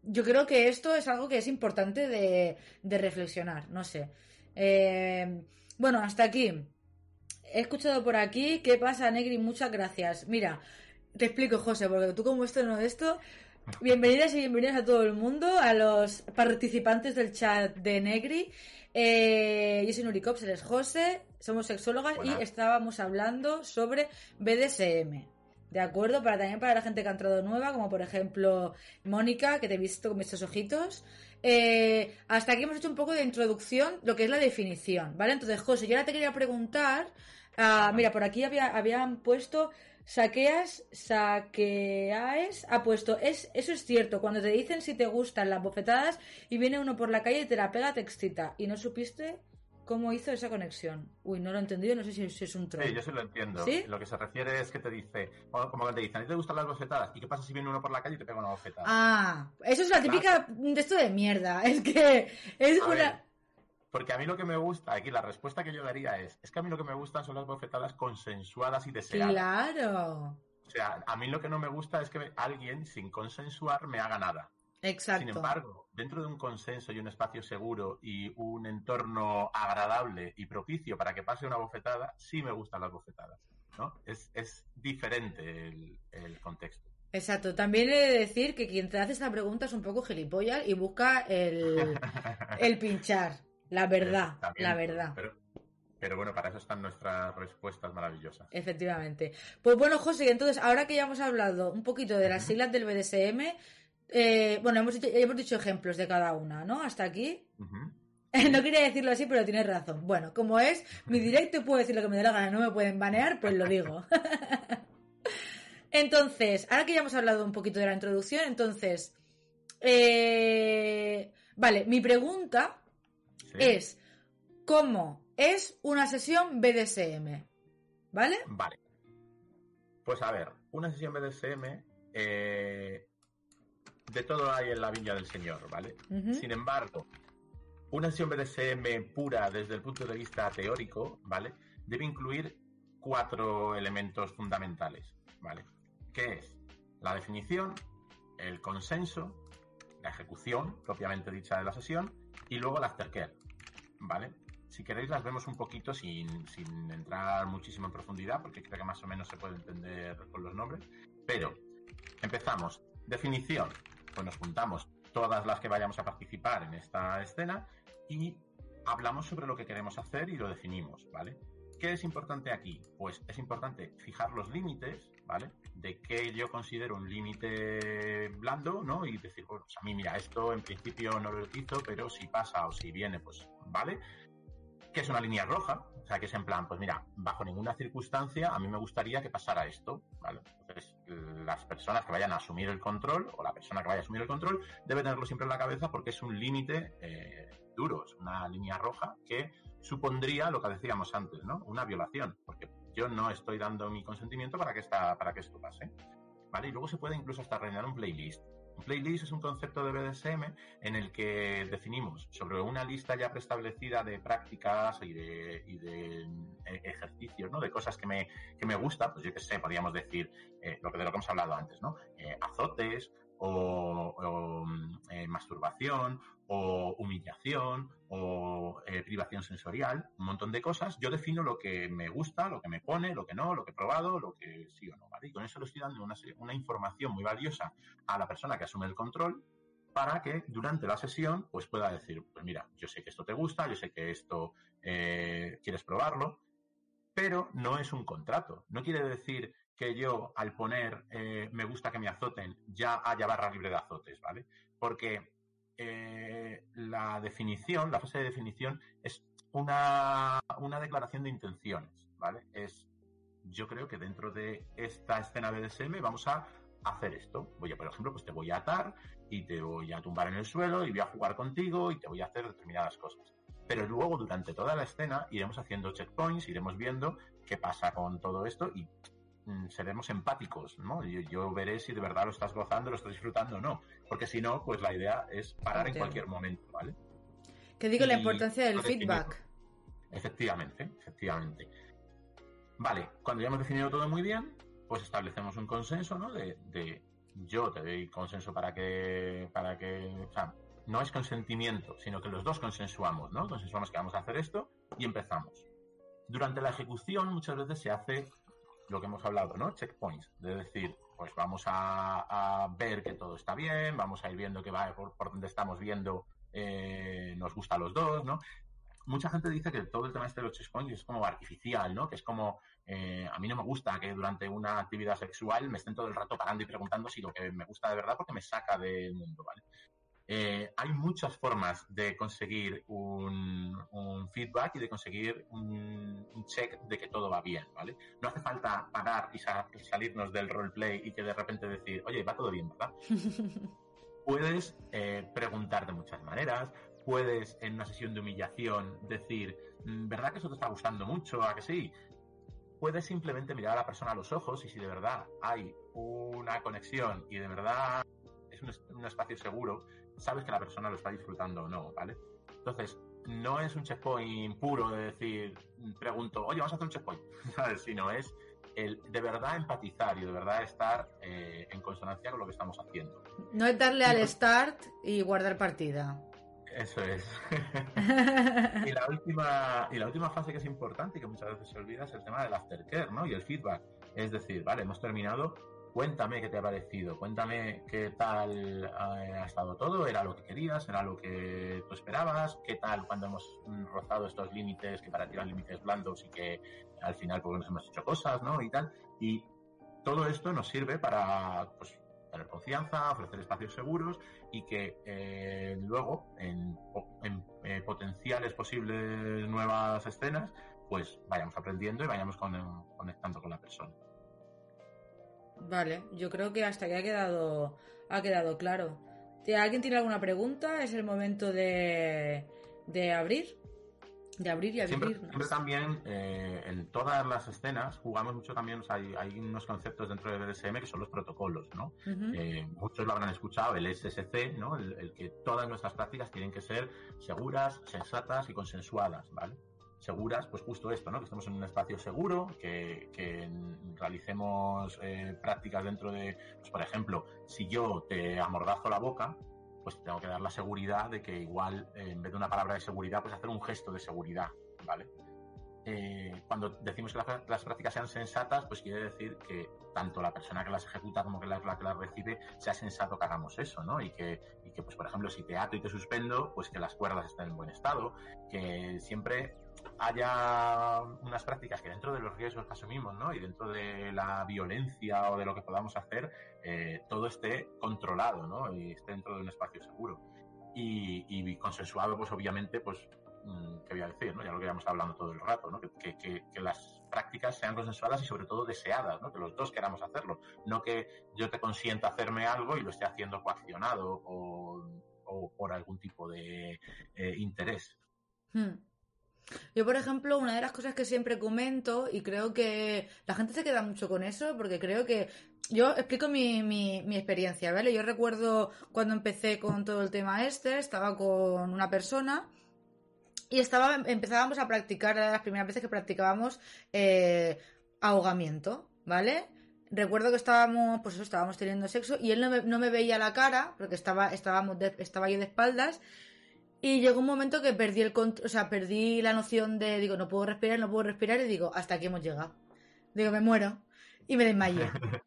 yo creo que esto es algo que es importante de, reflexionar, no sé. Eh, bueno, hasta aquí. He escuchado por aquí, ¿qué pasa, Negri? Muchas gracias. Mira, te explico, José, porque tú como esto no de esto, bienvenidas y bienvenidas a todo el mundo, a los participantes del chat de Negri. Eh, yo soy Nuricops, eres José, somos sexólogas y estábamos hablando sobre BDSM. ¿De acuerdo? Para también para la gente que ha entrado nueva, como por ejemplo Mónica, que te he visto con estos ojitos. Eh, hasta aquí hemos hecho un poco de introducción, lo que es la definición, ¿vale? Entonces, José, yo ahora te quería preguntar. Ah, mira, por aquí había, habían puesto saqueas, saqueaes, ha puesto, es, eso es cierto, cuando te dicen si te gustan las bofetadas y viene uno por la calle y te la pega, te excita. ¿Y no supiste cómo hizo esa conexión. Uy, no lo he entendido, no sé si, es un troll. Sí, yo sí lo entiendo. Lo que se refiere es que te dice, como que te dicen, ¿a ti te gustan las bofetadas? ¿Y qué pasa si viene uno por la calle y te pega una bofetada? Ah, eso es la típica de esto de mierda. Es que es una... porque a mí lo que me gusta, aquí la respuesta que yo daría es, es que a mí lo que me gustan son las bofetadas consensuadas y deseadas. Claro. O sea, a mí lo que no me gusta es que alguien sin consensuar me haga nada. Exacto. Sin embargo, dentro de un consenso y un espacio seguro y un entorno agradable y propicio para que pase una bofetada, sí me gustan las bofetadas. ¿no? Es, es diferente el, contexto. Exacto. También he de decir que quien te hace esta pregunta es un poco gilipollas y busca el, el pinchar. La verdad, la verdad. Pero, pero bueno, para eso están nuestras respuestas maravillosas. Efectivamente. Pues bueno, José, entonces, ahora que ya hemos hablado un poquito de las siglas del BDSM, eh, bueno, hemos dicho, hemos dicho ejemplos de cada una, ¿no? Hasta aquí. no quería decirlo así, pero tienes razón. Bueno, como es mi directo puedo decir lo que me dé la gana, no me pueden banear, pues lo digo. entonces, ahora que ya hemos hablado un poquito de la introducción, entonces. Eh, vale, mi pregunta es: ¿cómo es una sesión BDSM? ¿Vale? Vale. Pues a ver, una sesión BDSM eh, de todo hay en la viña del Señor, ¿vale? Sin embargo, una sesión BDSM pura desde el punto de vista teórico, ¿vale? Debe incluir cuatro elementos fundamentales, ¿vale? ¿Qué es? La definición, el consenso, la ejecución propiamente dicha de la sesión y luego la aftercare, ¿vale? si queréis las vemos un poquito sin, sin entrar muchísimo en profundidad, porque creo que más o menos se puede entender con los nombres. Pero empezamos. Definición. Pues nos juntamos todas las que vayamos a participar en esta escena y hablamos sobre lo que queremos hacer y lo definimos, ¿vale? ¿Qué es importante aquí? Pues es importante fijar los límites, ¿vale? De qué yo considero un límite blando, ¿no? Y decir, pues a mí, mira, esto en principio no lo utilizo, pero si pasa o si viene, pues vale. ¿Qué es una línea roja? Sea, que es en plan, pues mira, bajo ninguna circunstancia a mí me gustaría que pasara esto. Entonces, las personas que vayan a asumir el control, o la persona que vaya a asumir el control, debe tenerlo siempre en la cabeza porque es un límite eh, duro, es una línea roja que supondría lo que decíamos antes, ¿no? Una violación, porque yo no estoy dando mi consentimiento para que, esta, para que esto pase. ¿Vale? Y luego se puede incluso hasta rellenar un playlist. Playlist es un concepto de BDSM en el que definimos sobre una lista ya preestablecida de prácticas y de, y de eh, ejercicios, ¿no? De cosas que me, que me gusta, pues yo qué sé, podríamos decir eh, lo que de lo que hemos hablado antes, ¿no? Eh, azotes, o, eh, masturbación, o humillación, o eh, privación sensorial, un montón de cosas. Yo defino lo que me gusta, lo que me pone, lo que no, lo que he probado, lo que sí o no, ¿vale? Y con eso le estoy dando una, una información muy valiosa a la persona que asume el control para que durante la sesión pues pueda decir, pues mira, yo sé que esto te gusta, yo sé que esto eh, quieres probarlo, pero no es un contrato. No quiere decir que yo al poner eh, me gusta que me azoten ya haya barra libre de azotes, ¿vale? Porque eh, la definición, la fase de definición es una, una declaración de intenciones, ¿vale? Es, yo creo que dentro de esta escena BDSM vamos a hacer esto. Voy a, por ejemplo, pues te voy a atar y te voy a tumbar en el suelo y voy a jugar contigo y te voy a hacer determinadas cosas. Pero luego, durante toda la escena, iremos haciendo checkpoints, iremos viendo qué pasa con todo esto y seremos empáticos, ¿no? Yo, yo, veré si de verdad lo estás gozando, lo estás disfrutando o no. Porque si no, pues la idea es parar en cualquier momento, ¿vale? Que digo la importancia del feedback. Efectivamente, efectivamente. Vale, cuando ya hemos definido todo muy bien, pues establecemos un consenso, ¿no? De, de yo te doy consenso para que, para que, o sea, no es consentimiento, sino que los dos consensuamos, ¿no? Consensuamos que vamos a hacer esto y empezamos. Durante la ejecución muchas veces se hace lo que hemos hablado, ¿no? Checkpoints, de decir, pues vamos a, ver que todo está bien, vamos a ir viendo que va por, donde estamos viendo eh, nos gusta a los dos, ¿no? Mucha gente dice que todo el tema este de los checkpoints es como artificial, ¿no? Que es como, eh, a mí no me gusta que durante una actividad sexual me estén todo el rato parando y preguntando si lo que me gusta de verdad porque me saca del mundo, ¿vale? Eh, hay muchas formas de conseguir un, feedback y de conseguir un, check de que todo va bien, ¿vale? No hace falta parar y, salirnos del roleplay y que de repente decir, oye, va todo bien, ¿verdad? puedes eh, preguntar de muchas maneras, puedes en una sesión de humillación decir, mm, ¿verdad que eso te está gustando mucho? ¿A que sí? Puedes simplemente mirar a la persona a los ojos y si de verdad hay una conexión y de verdad es un espacio seguro, sabes que la persona lo está disfrutando o no, ¿vale? Entonces, no es un checkpoint puro de decir, pregunto, oye, vamos a hacer un checkpoint, ¿sabes? Sino es el de verdad empatizar y de verdad estar eh, en consonancia con lo que estamos haciendo. No es darle al start y guardar partida. Eso es. y, la última, y la última fase que es importante y que muchas veces se olvida es el tema del aftercare, ¿no? Y el feedback. Es decir, vale, hemos terminado, Cuéntame qué te ha parecido, cuéntame qué tal ha estado todo, era lo que querías, era lo que tú esperabas, qué tal cuando hemos rozado estos límites que para ti eran límites blandos y que al final pues nos hemos hecho cosas, ¿no? Y tal. Y todo esto nos sirve para pues, tener confianza, ofrecer espacios seguros y que eh, luego en, eh, potenciales posibles nuevas escenas pues vayamos aprendiendo y vayamos conectando con la persona. Vale, yo creo que hasta que ha quedado, ha quedado claro. ¿Alguien tiene alguna pregunta? Es el momento de, de abrir. De abrir y abrir. Siempre, también, eh, en todas las escenas, jugamos mucho también, hay, hay, unos conceptos dentro de BDSM que son los protocolos, ¿no? Eh, muchos lo habrán escuchado, el SSC, ¿no? el, que todas nuestras prácticas tienen que ser seguras, sensatas y consensuadas, ¿vale? Seguras, pues justo esto, ¿no? Que estemos en un espacio seguro, que, realicemos eh, prácticas dentro de, pues por ejemplo, si yo te amordazo la boca, pues tengo que dar la seguridad de que igual, en vez de una palabra de seguridad, pues hacer un gesto de seguridad, ¿vale? Eh, cuando decimos que las, prácticas sean sensatas, pues quiere decir que tanto la persona que las ejecuta como que la, que las recibe sea sensato que hagamos eso, ¿no? Y que, y que, pues, por ejemplo, si te ato y te suspendo, pues que las cuerdas estén en buen estado, que siempre haya unas prácticas que dentro de los riesgos que asumimos, ¿no? Y dentro de la violencia o de lo que podamos hacer, eh, todo esté controlado, ¿no? Y esté dentro de un espacio seguro. Y, y consensuado, pues obviamente, pues Mm, que voy a decir, ¿no? ya lo que habíamos hablando todo el rato, ¿no? que, que, que, las prácticas sean consensuadas y sobre todo deseadas, ¿no? que los dos queramos hacerlo, no que yo te consienta hacerme algo y lo esté haciendo coaccionado o, o por algún tipo de eh, interés. Hmm. Yo, por ejemplo, una de las cosas que siempre comento, y creo que la gente se queda mucho con eso, porque creo que yo explico mi, mi, experiencia, ¿vale? Yo recuerdo cuando empecé con todo el tema este, estaba con una persona y estaba, empezábamos a practicar, las primeras veces que practicábamos eh, ahogamiento, ¿vale? Recuerdo que estábamos, pues eso, estábamos teniendo sexo y él no me, no me veía la cara, porque estaba, estábamos estaba yo de espaldas, y llegó un momento que perdí el o sea, perdí la noción de, digo, no puedo respirar, no puedo respirar, y digo, hasta aquí hemos llegado. Digo, me muero. Y me desmayé.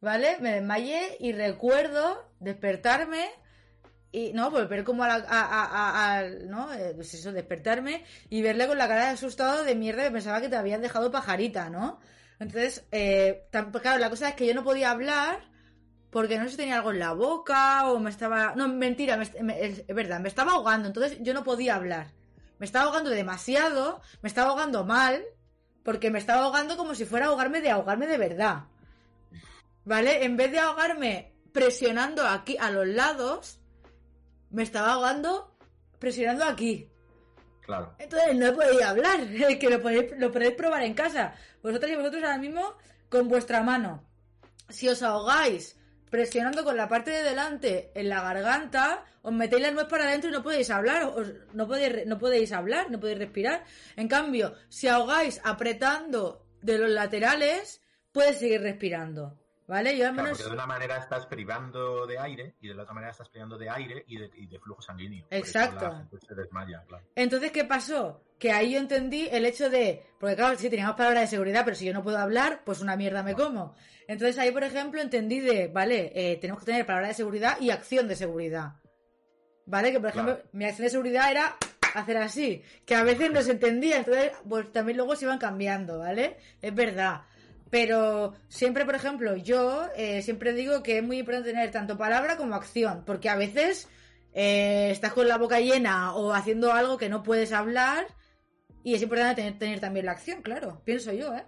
¿Vale? Me desmayé y recuerdo despertarme y no, volver como a, la, a, ¿no? Eh, pues eso, despertarme y verle con la cara de asustado de mierda que pensaba que te habían dejado pajarita, ¿no? Entonces, eh, claro, la cosa es que yo no podía hablar porque no sé si tenía algo en la boca o me estaba... No, mentira, es, verdad, me estaba ahogando, entonces yo no podía hablar. Me estaba ahogando demasiado, me estaba ahogando mal, porque me estaba ahogando como si fuera ahogarme de ahogarme de verdad. ¿Vale? En vez de ahogarme presionando aquí a los lados, me estaba ahogando presionando aquí. Claro. Entonces no podía hablar, que lo podéis, lo podéis probar en casa. Vosotros y vosotros ahora mismo con vuestra mano. Si os ahogáis presionando con la parte de delante en la garganta, os metéis la nuez para adentro y no podéis hablar, no, podéis, no podéis hablar, no podéis respirar. En cambio, si ahogáis apretando de los laterales, puedes seguir respirando. ¿Vale? Yo porque de una manera estás privando de aire y de la otra manera estás privando de aire y de, flujo sanguíneo. Exacto. Entonces, ¿qué pasó? Que ahí yo entendí el hecho de. Porque, claro, si teníamos palabras de seguridad, pero si yo no puedo hablar, pues una mierda me como. Entonces ahí, por ejemplo, entendí de, vale, eh, tenemos que tener palabras de seguridad y acción de seguridad. ¿Vale? Que, por ejemplo, mi acción de seguridad era hacer así, que a veces no se entendía, entonces, pues también luego se iban cambiando, ¿vale? Es verdad. Pero siempre, por ejemplo, yo eh, siempre digo que es muy importante tener tanto palabra como acción, porque a veces eh, estás con la boca llena o haciendo algo que no puedes hablar y es importante tener, también la acción, claro, pienso yo, ¿eh?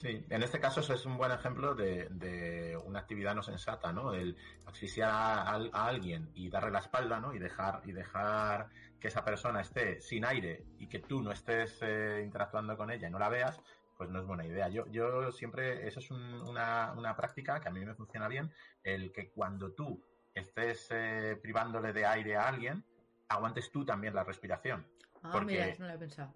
Sí, en este caso eso es un buen ejemplo de, una actividad no sensata, ¿no? El asfixiar a, alguien y darle la espalda, ¿no? Y dejar, y dejar que esa persona esté sin aire y que tú no estés eh, interactuando con ella y no la veas, pues no es buena idea. Yo, yo siempre, eso es una, una, práctica que a mí me funciona bien, el que cuando tú estés eh, privándole de aire a alguien, aguantes tú también la respiración. Ah, porque, mira, no lo he pensado.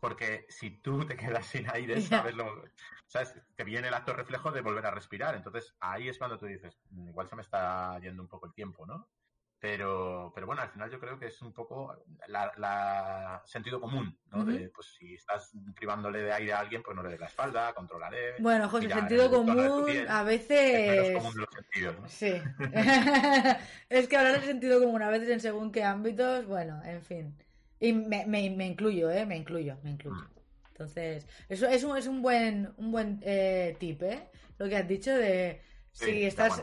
Porque si tú te quedas sin aire, sabes lo, sabes, te viene el acto reflejo de volver a respirar. Entonces ahí es cuando tú dices, mm, igual se me está yendo un poco el tiempo, ¿no? Pero, pero bueno, al final yo creo que es un poco la, sentido común, ¿no? de, pues si estás privándole de aire a alguien, pues no le des la espalda, controlaré. Bueno, José, sentido común a veces. Es común los sentidos, ¿no? Sí. es que hablar de sentido común a veces en según qué ámbitos, bueno, en fin. Y me, me, me incluyo, ¿eh? Me incluyo, me incluyo. Mm. Entonces, eso es un, es un buen, un buen eh, tip, ¿eh? Lo que has dicho de Sí, estás.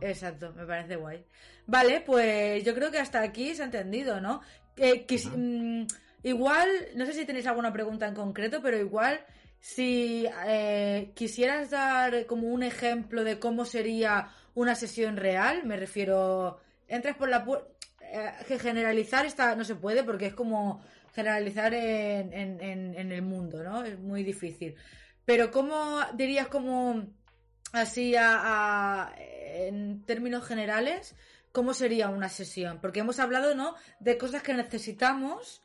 Exacto, me parece guay. Vale, pues yo creo que hasta aquí se ha entendido, ¿no? Eh, mm, igual, no sé si tenéis alguna pregunta en concreto, pero igual, si eh, quisieras dar como un ejemplo de cómo sería una sesión real, me refiero. Entras por la puerta. Eh, generalizar está, no se puede porque es como generalizar en, en, en el mundo, ¿no? Es muy difícil. Pero, ¿cómo dirías como así a, en términos generales, ¿cómo sería una sesión? Porque hemos hablado, ¿no? De cosas que necesitamos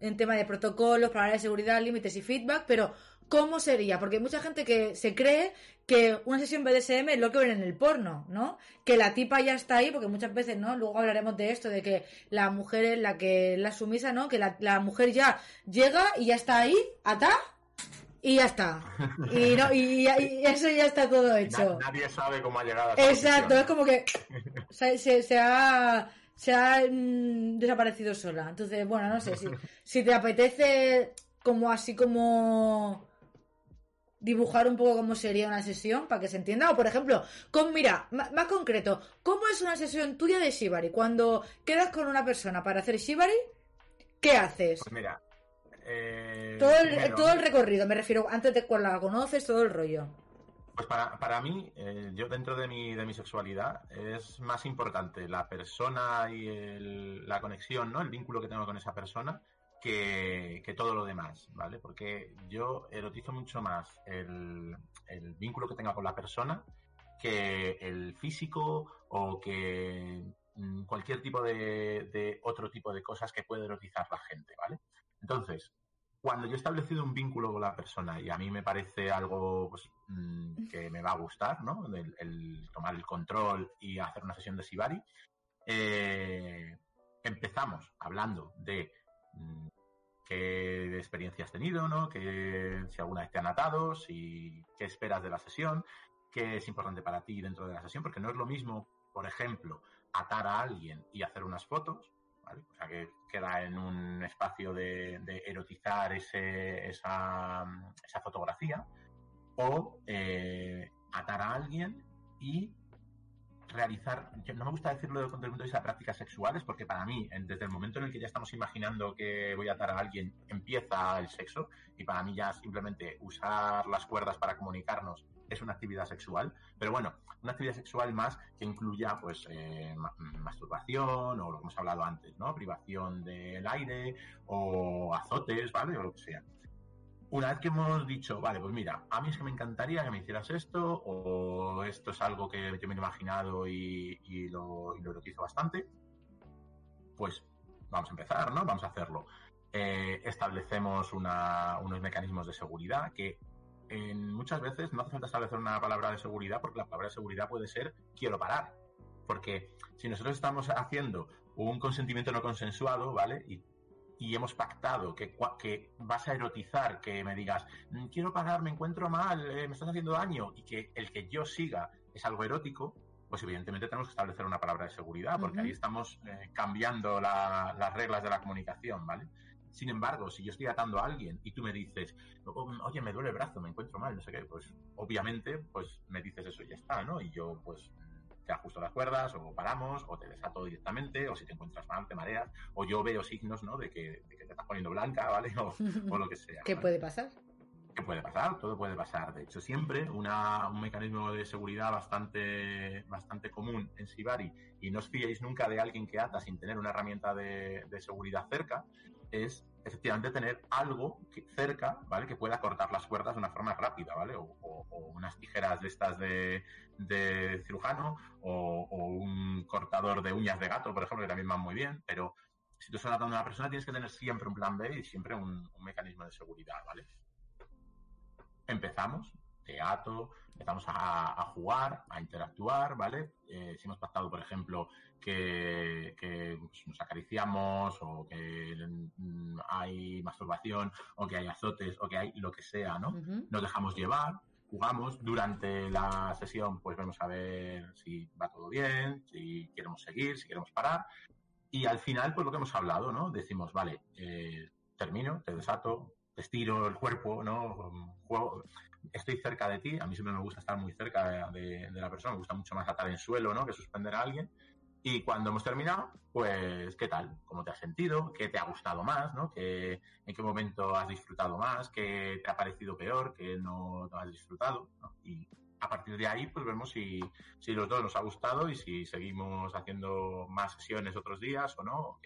en tema de protocolos, palabras de seguridad, límites y feedback, pero cómo sería, porque hay mucha gente que se cree que una sesión BDSM es lo que ven en el porno, ¿no? Que la tipa ya está ahí, porque muchas veces, ¿no? Luego hablaremos de esto, de que la mujer es la que la sumisa, ¿no? Que la, la mujer ya llega y ya está ahí, ata, y ya está. Y, no, y, y, eso ya está todo hecho. Nadie sabe cómo ha llegado a esa Exacto, es como que se, se, se ha, se ha mm, desaparecido sola. Entonces, bueno, no sé, si, si te apetece como así como dibujar un poco cómo sería una sesión para que se entienda. O, por ejemplo, con, mira, más, concreto, ¿cómo es una sesión tuya de Shibari? Cuando quedas con una persona para hacer Shibari, ¿qué haces? Pues mira, eh, todo, el, todo el recorrido, me refiero, antes de cuando la conoces, todo el rollo. Pues para, para mí, eh, yo dentro de mi, de mi sexualidad, es más importante la persona y el, la conexión, ¿no? El vínculo que tengo con esa persona que, que, todo lo demás, ¿vale? Porque yo erotizo mucho más el, el vínculo que tenga con la persona que el físico o que mm, cualquier tipo de, de, otro tipo de cosas que puede erotizar la gente, ¿vale? Entonces, cuando yo he establecido un vínculo con la persona y a mí me parece algo pues, mmm, que me va a gustar, ¿no? El, tomar el control y hacer una sesión de Sibari, eh, empezamos hablando de mmm, qué experiencia has tenido, ¿no? Que si alguna vez te han atado, si qué esperas de la sesión, qué es importante para ti dentro de la sesión, porque no es lo mismo, por ejemplo, atar a alguien y hacer unas fotos, O sea, que queda en un espacio de, erotizar esa, fotografía, o eh, atar a alguien y realizar, no me gusta decirlo desde el punto de vista de prácticas sexuales, porque para mí, desde el momento en el que ya estamos imaginando que voy a atar a alguien, empieza el sexo, y para mí ya simplemente usar las cuerdas para comunicarnos es una actividad sexual, pero bueno, una actividad sexual más que incluya pues eh, masturbación o lo que hemos hablado antes, ¿no? Privación del aire o azotes, ¿vale? O lo que sea. Una vez que hemos dicho, vale, pues mira, a mí es que me encantaría que me hicieras esto, o esto es algo que yo me he imaginado y, lo, y lo erotizo bastante, pues vamos a empezar, ¿no? Vamos a hacerlo. Eh, establecemos unos mecanismos de seguridad que en muchas veces no hace falta establecer una palabra de seguridad porque la palabra de seguridad puede ser quiero parar. Porque si nosotros estamos haciendo un consentimiento no consensuado, ¿vale? Y, y hemos pactado que, que, vas a erotizar, que me digas, mm, quiero parar, me encuentro mal, eh, me estás haciendo daño, y que el que yo siga es algo erótico, pues evidentemente tenemos que establecer una palabra de seguridad, porque uh -huh. ahí estamos eh, cambiando la, las reglas de la comunicación, ¿vale? Sin embargo, si yo estoy atando a alguien y tú me dices, oye, me duele el brazo, me encuentro mal, no sé qué, pues obviamente, pues me dices eso y ya está, ¿no? Y yo, pues, te ajusto las cuerdas, o paramos, o te desato directamente, o si te encuentras mal, te mareas, o yo veo signos, ¿no? De que, de que te estás poniendo blanca, ¿vale? O, o lo que sea. ¿Qué ¿vale? puede pasar? ¿Qué puede pasar? Todo puede pasar. De hecho, siempre una, un mecanismo de seguridad bastante, bastante común en Sibari, y no os fiéis nunca de alguien que ata sin tener una herramienta de, de seguridad cerca, es efectivamente tener algo que, cerca, ¿vale? Que pueda cortar las cuerdas de una forma rápida, ¿vale? O, unas tijeras de estas de, cirujano, o, un cortador de uñas de gato, por ejemplo, que también van muy bien, pero si tú estás tratando a una persona tienes que tener siempre un plan B y siempre un, un mecanismo de seguridad, ¿vale? Empezamos, teatro, empezamos a, a, jugar, a interactuar, ¿vale? Eh, si hemos pactado, por ejemplo, que, que pues, nos acariciamos o que mm, hay masturbación o que hay azotes o que hay lo que sea, ¿no? Uh -huh. Nos dejamos llevar, jugamos durante la sesión, pues vamos a ver si va todo bien, si queremos seguir, si queremos parar. Y al final, pues lo que hemos hablado, ¿no? Decimos, vale, eh, termino, te desato, te estiro el cuerpo, ¿no? Juego, estoy cerca de ti, a mí siempre me gusta estar muy cerca de, de, de, la persona, me gusta mucho más atar en suelo, ¿no? Que suspender a alguien. Y cuando hemos terminado, pues, ¿qué tal? ¿Cómo te has sentido? ¿Qué te ha gustado más? ¿no? ¿Qué, ¿En qué momento has disfrutado más? ¿Qué te ha parecido peor? ¿Qué no, no has disfrutado? ¿no? Y a partir de ahí, pues vemos si, si los dos nos ha gustado y si seguimos haciendo más sesiones otros días o no. ¿o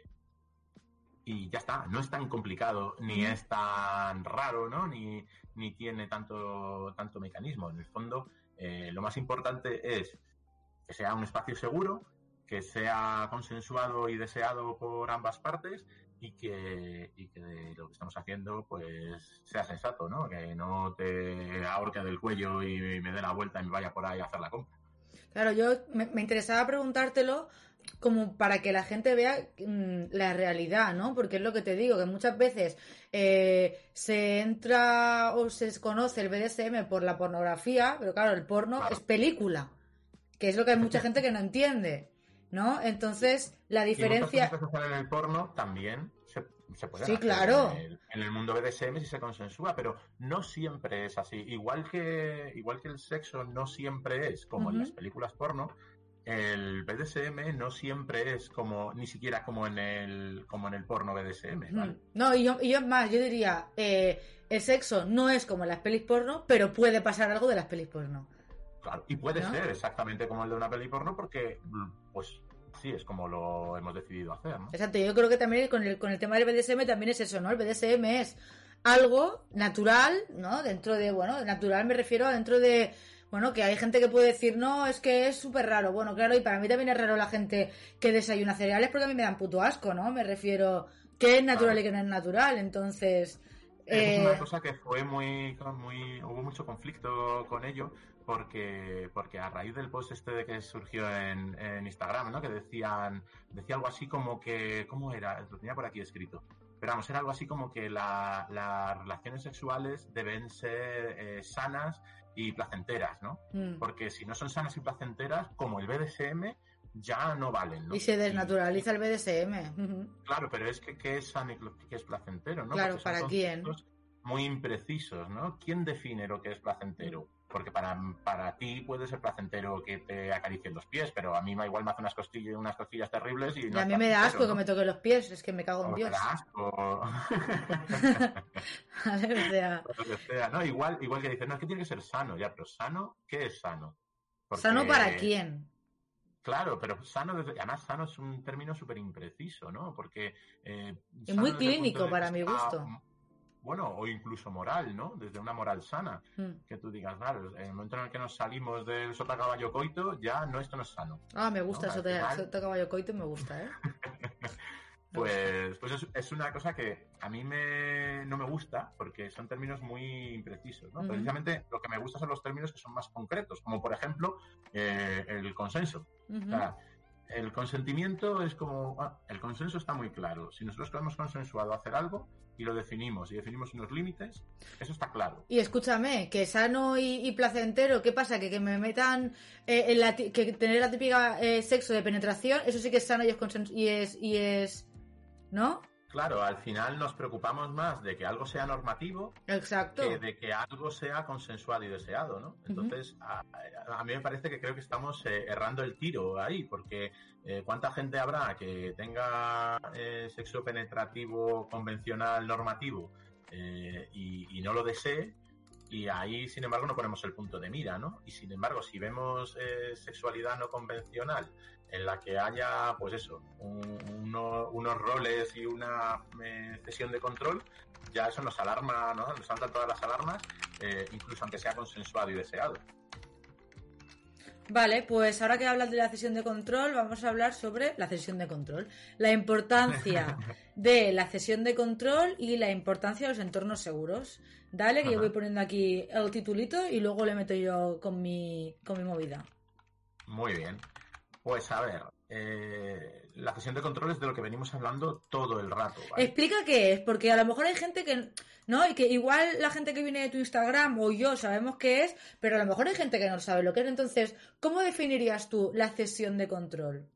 y ya está, no es tan complicado, ni es tan raro, ¿no? Ni, ni tiene tanto, tanto mecanismo. En el fondo, eh, lo más importante es que sea un espacio seguro, que sea consensuado y deseado por ambas partes y que, y que lo que estamos haciendo pues sea sensato, ¿no? Que no te ahorque del cuello y me dé la vuelta y me vaya por ahí a hacer la compra. Claro, yo me, me interesaba preguntártelo como para que la gente vea mm, la realidad, ¿no? Porque es lo que te digo, que muchas veces eh, se entra o se desconoce el BDSM por la pornografía, pero claro, el porno es película, que es lo que hay mucha gente que no entiende, ¿no? Entonces, la diferencia... Y en el porno también se, puede sí, claro. En el, mundo BDSM si se consensúa, pero no siempre es así. Igual que, igual que el sexo no siempre es como en las películas porno, el BDSM no siempre es como, ni siquiera como en el, como en el porno BDSM, ¿vale? No, y yo, y yo más, yo diría, eh, el sexo no es como en las pelis porno, pero puede pasar algo de las pelis porno. Claro, y puede ser exactamente como el de una peli porno porque, pues, sí, es como lo hemos decidido hacer, ¿no? Exacto, yo creo que también con el, con el tema del BDSM también es eso, ¿no? El BDSM es algo natural, ¿no? Dentro de, bueno, natural me refiero a dentro de bueno, que hay gente que puede decir, no, es que es súper raro. Bueno, claro, y para mí también es raro la gente que desayuna cereales porque a mí me dan puto asco, ¿no? Me refiero, ¿qué es natural y qué no es natural? Entonces... Es una eh, cosa que fue muy, muy, hubo mucho conflicto con ello, porque, porque a raíz del post este de que surgió en, en Instagram, ¿no? Que decían, decía algo así como que, ¿cómo era? Lo tenía por aquí escrito. Pero vamos, era algo así como que las relaciones sexuales deben ser eh, sanas y placenteras, ¿no? Mm. Porque si no son sanas y placenteras, como el BDSM, ya no valen, ¿no? Y se desnaturaliza el BDSM. Claro, pero es que ¿qué es sano y qué es placentero, no? Claro, ¿para quién? Muy imprecisos, ¿no? ¿Quién define lo que es placentero? Porque para, para ti puede ser placentero que te acaricien los pies, pero a mí igual me hace unas costillas, unas costillas terribles y, a mí me da asco que me toque los pies, es que me cago en Dios. Me da asco. ¿no? Igual, igual que dicen, no, es que tiene que ser sano, ya, pero sano, ¿qué es sano? ¿Sano para quién? Claro, pero sano, además sano es un término súper impreciso, ¿no? Porque... Eh, es muy clínico para mi gusto bueno, o incluso moral, ¿no? Desde una moral sana. Hmm. Que tú digas, claro, en el momento en el que nos salimos del sota caballo coito, ya no, esto no es sano. Ah, me gusta eso de sota caballo coito, me gusta, ¿eh? pues, pues es, una cosa que a mí me, no me gusta porque son términos muy imprecisos, ¿no? Precisamente lo que me gusta son los términos que son más concretos, como por ejemplo eh, el consenso. o sea, el consentimiento es como, ah, el consenso está muy claro. Si nosotros hemos consensuado hacer algo, y lo definimos y definimos unos límites, eso está claro. Y escúchame, que sano y, placentero, ¿qué pasa? Que, que me metan eh, en la, que tener la típica eh, sexo de penetración, eso sí que es sano y es, y es, y es ¿no? Claro, al final nos preocupamos más de que algo sea normativo Exacto. que de que algo sea consensuado y deseado, ¿no? Entonces, a, mí me parece que creo que estamos eh, errando el tiro ahí, porque eh, ¿cuánta gente habrá que tenga eh, sexo penetrativo convencional normativo y, y, no lo desee? Y ahí, sin embargo, no ponemos el punto de mira, ¿no? Y sin embargo, si vemos sexualidad no convencional en la que haya, pues eso, unos roles y una eh, cesión de control, ya eso nos alarma, ¿no? Nos saltan todas las alarmas, eh, incluso aunque sea consensuado y deseado. Vale, pues ahora que hablas de la cesión de control, vamos a hablar sobre la cesión de control. La importancia de la cesión de control y la importancia de los entornos seguros. Dale, que yo voy poniendo aquí el titulito y luego le meto yo con mi, con mi movida. Muy bien. Pues a ver, eh, la cesión de control es de lo que venimos hablando todo el rato. Explica qué es, porque a lo mejor hay gente que, ¿no? Y que igual la gente que viene de tu Instagram o yo sabemos qué es, pero a lo mejor hay gente que no sabe lo que es. Entonces, ¿cómo definirías tú la cesión de control?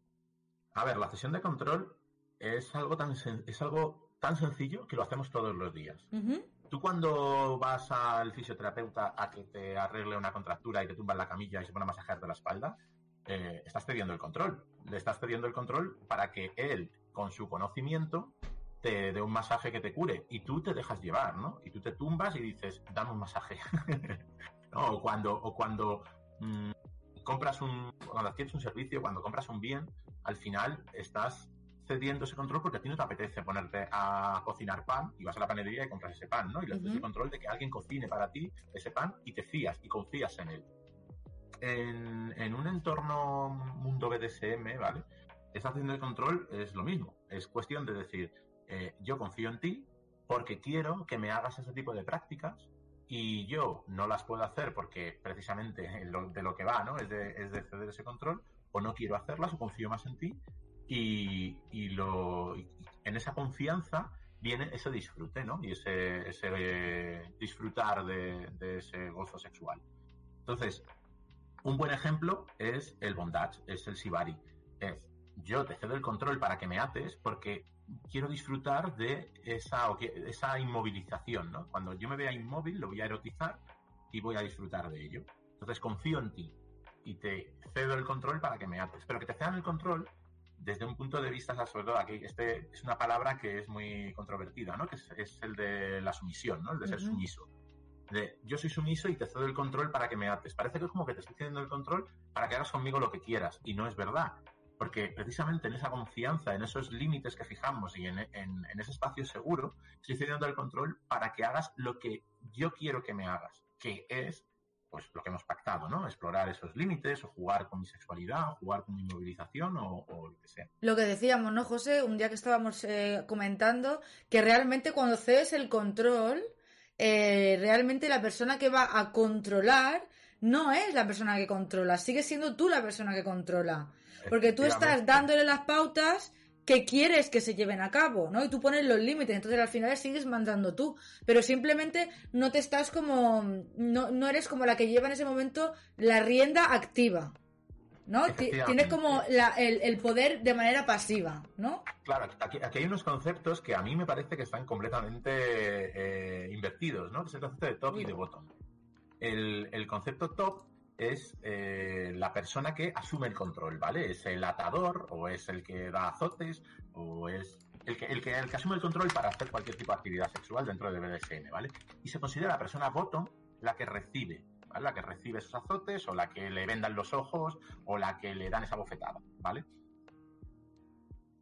A ver, la cesión de control es algo tan, es algo tan sencillo que lo hacemos todos los días. Tú cuando vas al fisioterapeuta a que te arregle una contractura y te tumba en la camilla y se pone a masajearte la espalda, eh, estás cediendo el control. Le estás cediendo el control para que él, con su conocimiento, te dé un masaje que te cure y tú te dejas llevar, ¿no? Y tú te tumbas y dices, dame un masaje. O cuando, o cuando mm, compras un, cuando adquieres un servicio, cuando compras un bien, al final estás cediendo ese control porque a ti no te apetece ponerte a cocinar pan y vas a la panadería y compras ese pan, ¿no? Y le das el control de que alguien cocine para ti ese pan y te fías y confías en él en, un entorno mundo BDSM, ¿vale? Esa acción de control es lo mismo. Es cuestión de decir, eh, yo confío en ti porque quiero que me hagas ese tipo de prácticas y yo no las puedo hacer porque precisamente de lo que va, ¿no? Es de, ceder ese control, o no quiero hacerlas, o confío más en ti, y, en esa confianza viene ese disfrute, ¿no? Y ese, ese disfrutar de, de, ese gozo sexual. Entonces, un buen ejemplo es el bondage, es el shibari. Es, yo te cedo el control para que me ates porque quiero disfrutar de esa, esa inmovilización, ¿no? Cuando yo me vea inmóvil, lo voy a erotizar y voy a disfrutar de ello. Entonces confío en ti y te cedo el control para que me ates. Pero que te cedan el control desde un punto de vista, sobre todo aquí, este es una palabra que es muy controvertida, ¿no? Que es, el de la sumisión, ¿no? El de ser sumiso. De yo soy sumiso y te cedo el control para que me ates. Parece que es como que te estoy cediendo el control para que hagas conmigo lo que quieras. Y no es verdad. Porque precisamente en esa confianza, en esos límites que fijamos y en, ese espacio seguro, estoy cediendo el control para que hagas lo que yo quiero que me hagas, que es pues lo que hemos pactado, ¿no? Explorar esos límites o jugar con mi sexualidad, o jugar con mi movilización o, lo que sea. Lo que decíamos, ¿no, José? Un día que estábamos eh, comentando que realmente cuando cedes el control, eh, realmente la persona que va a controlar no es la persona que controla, sigue siendo tú la persona que controla. Porque tú estás dándole las pautas que quieres que se lleven a cabo, ¿no? Y tú pones los límites, entonces al final sigues mandando tú, pero simplemente no te estás como, no, no eres como la que lleva en ese momento la rienda activa, ¿no? Tienes como el, poder de manera pasiva, ¿no? Claro, aquí, hay unos conceptos que a mí me parece que están completamente eh, invertidos, ¿no? Que es el concepto de top y de bottom. El, el concepto top es eh, la persona que asume el control, ¿vale? Es el atador, o es el que da azotes, o es el que, el que, el que asume el control para hacer cualquier tipo de actividad sexual dentro de BDSM, ¿vale? Y se considera la persona bottom la que recibe, La que recibe esos azotes, o la que le vendan los ojos, o la que le dan esa bofetada, ¿vale?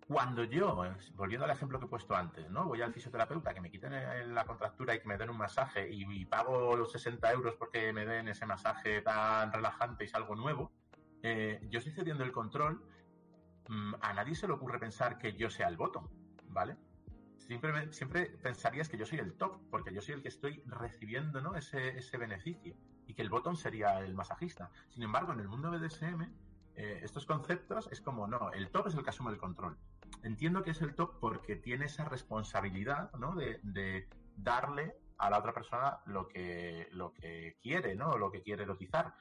Cuando yo, volviendo al ejemplo que he puesto antes, ¿no? Voy al fisioterapeuta que me quiten la contractura y que me den un masaje y, pago los 60 euros porque me den ese masaje tan relajante y es algo nuevo, eh, yo estoy cediendo el control. Mm, a nadie se le ocurre pensar que yo sea el bottom, ¿vale? Siempre, siempre pensarías que yo soy el top, porque yo soy el que estoy recibiendo ¿no? ese, ese beneficio y que el bottom sería el masajista. Sin embargo, en el mundo BDSM, eh, estos conceptos es como, no, el top es el que asume el control entiendo que es el top porque tiene esa responsabilidad, ¿no? De, de darle a la otra persona lo que, lo que quiere, ¿no? Lo que quiere erotizar.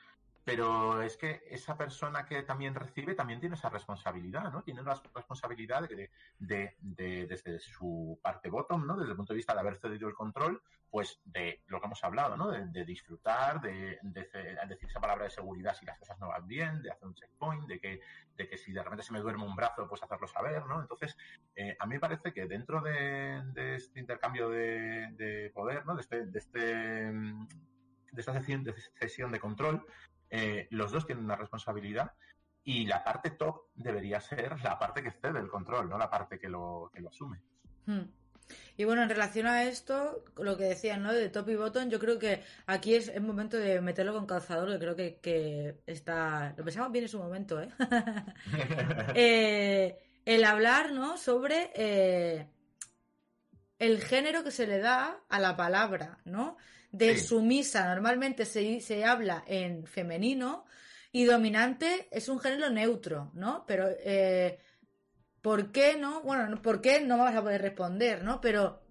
Pero es que esa persona que también recibe también tiene esa responsabilidad, ¿no? Tiene la responsabilidad de, de, de, desde su parte bottom, ¿no? Desde el punto de vista de haber cedido el control, pues de lo que hemos hablado, ¿no? De, disfrutar, de, decir esa palabra de seguridad si las cosas no van bien, de hacer un checkpoint, de que, de que si de repente se me duerme un brazo, pues hacerlo saber, ¿no? Entonces, eh, a mí me parece que dentro de, este intercambio de, poder, ¿no? De este, de este de esta sesión de, sesión de control, eh, los dos tienen una responsabilidad y la parte top debería ser la parte que cede el control, no la parte que lo, que lo asume. Hmm. Y bueno, en relación a esto, lo que decían, ¿no? De top y bottom, yo creo que aquí es el momento de meterlo con calzador, que creo que, está... Lo pensamos bien en su momento, ¿eh? eh el hablar, ¿no? Sobre eh, el género que se le da a la palabra, ¿no? De sumisa normalmente se, se habla en femenino y dominante es un género neutro, ¿no? Pero, eh, ¿por qué no? Bueno, ¿por qué no vamos a poder responder, ¿no? Pero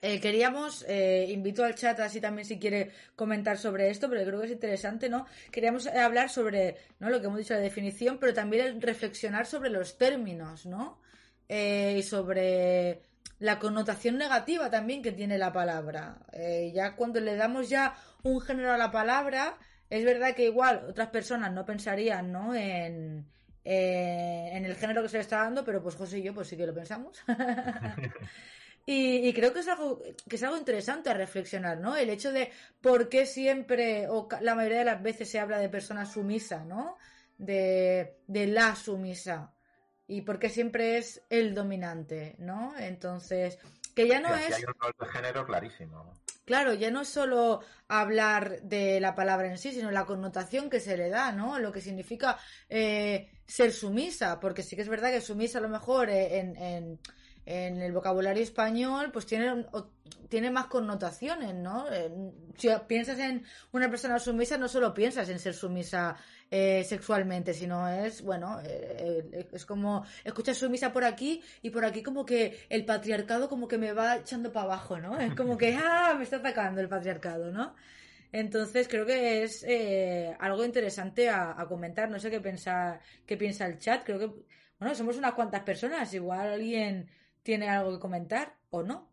eh, queríamos, eh, invito al chat así también si quiere comentar sobre esto, pero creo que es interesante, ¿no? Queríamos hablar sobre, ¿no? Lo que hemos dicho, la definición, pero también reflexionar sobre los términos, ¿no? y sobre la connotación negativa también que tiene la palabra. Eh, ya cuando le damos ya un género a la palabra, es verdad que igual otras personas no pensarían ¿no? En, eh, en el género que se le está dando, pero pues José y yo pues sí que lo pensamos. y, creo que es algo que es algo interesante a reflexionar, ¿no? El hecho de por qué siempre o la mayoría de las veces se habla de persona sumisa, ¿no? De, de la sumisa y porque siempre es el dominante, ¿no? Entonces, que ya no es... Hay un rol de género clarísimo. Claro, ya no es solo hablar de la palabra en sí, sino la connotación que se le da, ¿no? Lo que significa eh, ser sumisa, porque sí que es verdad que sumisa a lo mejor eh, en, en el vocabulario español, pues tiene, tiene más connotaciones, ¿no? si piensas en una persona sumisa, no solo piensas en ser sumisa eh, sexualmente, sino es, bueno, eh, eh, es como, escuchas sumisa por aquí y por aquí como que el patriarcado como que me va echando para abajo, ¿no? Es como que, ah, me está atacando el patriarcado, ¿no? Entonces creo que es algo interesante a, a, comentar. No sé qué piensa, qué piensa el chat. Creo que, bueno, somos unas cuantas personas. Igual alguien tiene algo que comentar o no.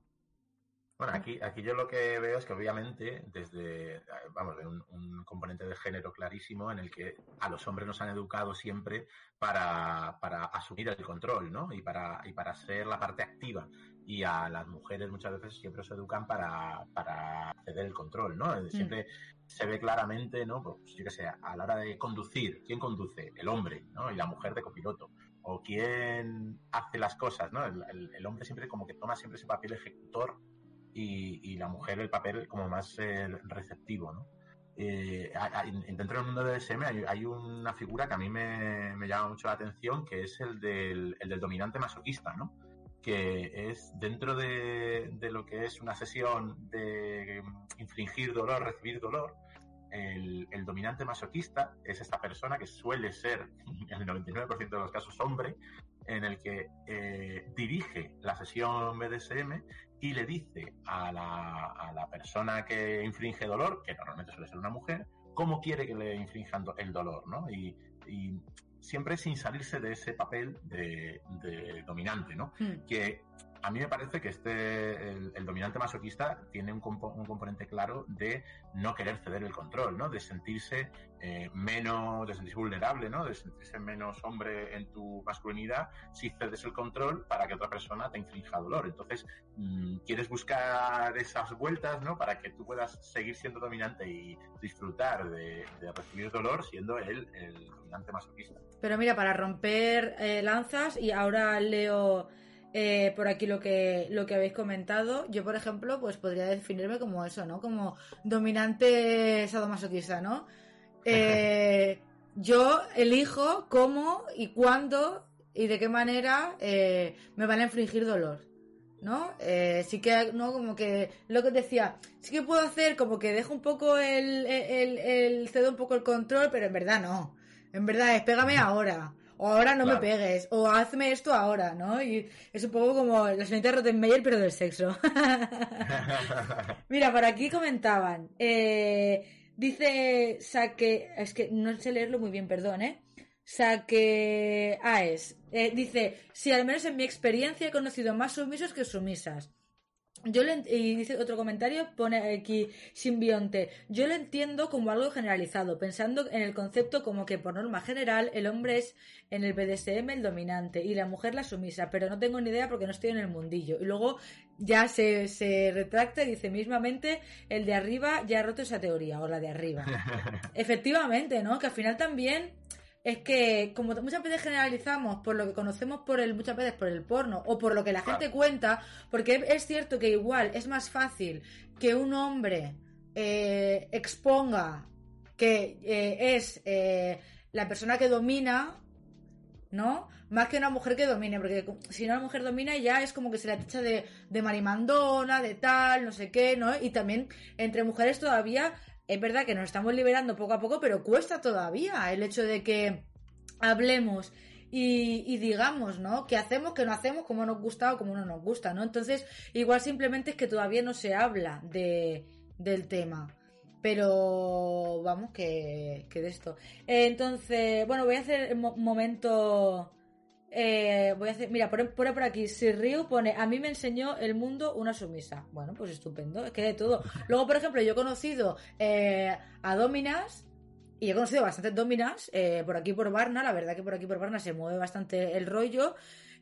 Bueno, aquí, aquí yo lo que veo es que obviamente desde, vamos, de un, componente de género clarísimo en el que a los hombres nos han educado siempre para, para asumir el control, ¿no? Y para, y para ser la parte activa. Y a las mujeres muchas veces siempre se educan para, para ceder el control, ¿no? Mm. Siempre se ve claramente, ¿no? Pues yo que sé, a la hora de conducir, ¿quién conduce? El hombre, ¿no? Y la mujer de copiloto o quién hace las cosas, ¿no? El, hombre siempre como que toma siempre ese papel ejecutor y, la mujer el papel como más eh, receptivo, ¿no? Eh, dentro del mundo del SM hay, una figura que a mí me, llama mucho la atención, que es el del, dominante masoquista, ¿no? Que es dentro de, de lo que es una sesión de infligir dolor, recibir dolor, el, dominante masoquista es esta persona que suele ser, en el 99% de los casos, hombre, en el que eh, dirige la sesión BDSM y le dice a la, persona que infringe dolor, que normalmente suele ser una mujer, cómo quiere que le infrinjan el dolor, ¿no? Y, siempre sin salirse de ese papel de, dominante, ¿no? Hmm. Que a mí me parece que este, el, dominante masoquista tiene un, componente claro de no querer ceder el control, ¿no? De sentirse eh, menos, de sentirse vulnerable, ¿no? De sentirse menos hombre en tu masculinidad si cedes el control para que otra persona te infrinja dolor. Entonces, mm, quieres buscar esas vueltas, ¿no? Para que tú puedas seguir siendo dominante y disfrutar de, recibir dolor siendo él el dominante masoquista. Pero mira, para romper eh, lanzas, y ahora leo eh, por aquí lo que, lo que habéis comentado. Yo, por ejemplo, pues podría definirme como eso, ¿no? Como dominante sadomasoquista, ¿no? Eh, yo elijo cómo y cuándo y de qué manera eh, me van a infligir dolor. ¿no? sí que, ¿no? Como que lo que decía, sí que puedo hacer como que dejo un poco el, el, el, cedo un poco el control, pero en verdad no. En verdad es pégame ahora o ahora no me pegues, o hazme esto ahora, ¿no? Y es un poco como la señorita Rottenmeier, pero del sexo. Mira, por aquí comentaban, eh, dice Saque, es que no sé leerlo muy bien, perdón, ¿eh? Saque Aes, eh, dice, si al menos en mi experiencia he conocido más sumisos que sumisas. Yo le, y dice otro comentario, pone aquí simbionte. Yo lo entiendo como algo generalizado, pensando en el concepto como que por norma general el hombre es en el BDSM el dominante y la mujer la sumisa, pero no tengo ni idea porque no estoy en el mundillo. Y luego ya se, se retracta y dice mismamente el de arriba ya ha roto esa teoría, o la de arriba. Efectivamente, ¿no? Que al final también es que como muchas veces generalizamos por lo que conocemos por el muchas veces por el porno o por lo que la gente cuenta porque es cierto que igual es más fácil que un hombre eh, exponga que eh, es eh, la persona que domina ¿no? Más que una mujer que domine, porque si una mujer domina ya es como que se la tacha de, de marimandona, de tal, no sé qué, ¿no? Y también entre mujeres todavía es verdad que nos estamos liberando poco a poco, pero cuesta todavía el hecho de que hablemos y, digamos, ¿no? ¿Qué hacemos, qué no hacemos, cómo nos gusta o cómo no nos gusta, ¿no? Entonces, igual simplemente es que todavía no se habla de, del tema. Pero vamos, que, que de esto. entonces, bueno, voy a hacer un momento eh, voy a hacer, mira, pone, por aquí, si Ryu pone, a mí me enseñó el mundo una sumisa. Bueno, pues estupendo, es que de todo. Luego, por ejemplo, yo he conocido eh, a Dominas y he conocido bastantes Dominas eh, por aquí por Barna, la verdad que por aquí por Barna se mueve bastante el rollo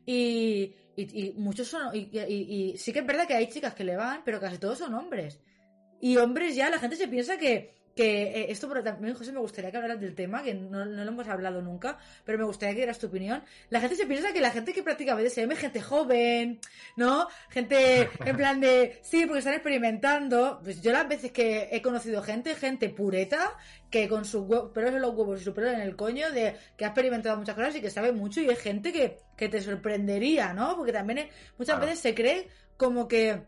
y, y, muchos son, y, sí que es verdad que hay chicas que le van, pero casi todos son hombres. Y hombres ya, la gente se piensa que, que eh, esto pero también José me gustaría que hablaras del tema que no, no, lo hemos hablado nunca pero me gustaría que dieras tu opinión. La gente se piensa que la gente que practica BDSM es gente joven no gente en plan de sí porque están experimentando. Pues yo las veces que he conocido gente gente pureta que con sus pelos en los huevos y su pelo en el coño de que ha experimentado muchas cosas y que sabe mucho y es gente que, que te sorprendería no porque también muchas veces se cree como que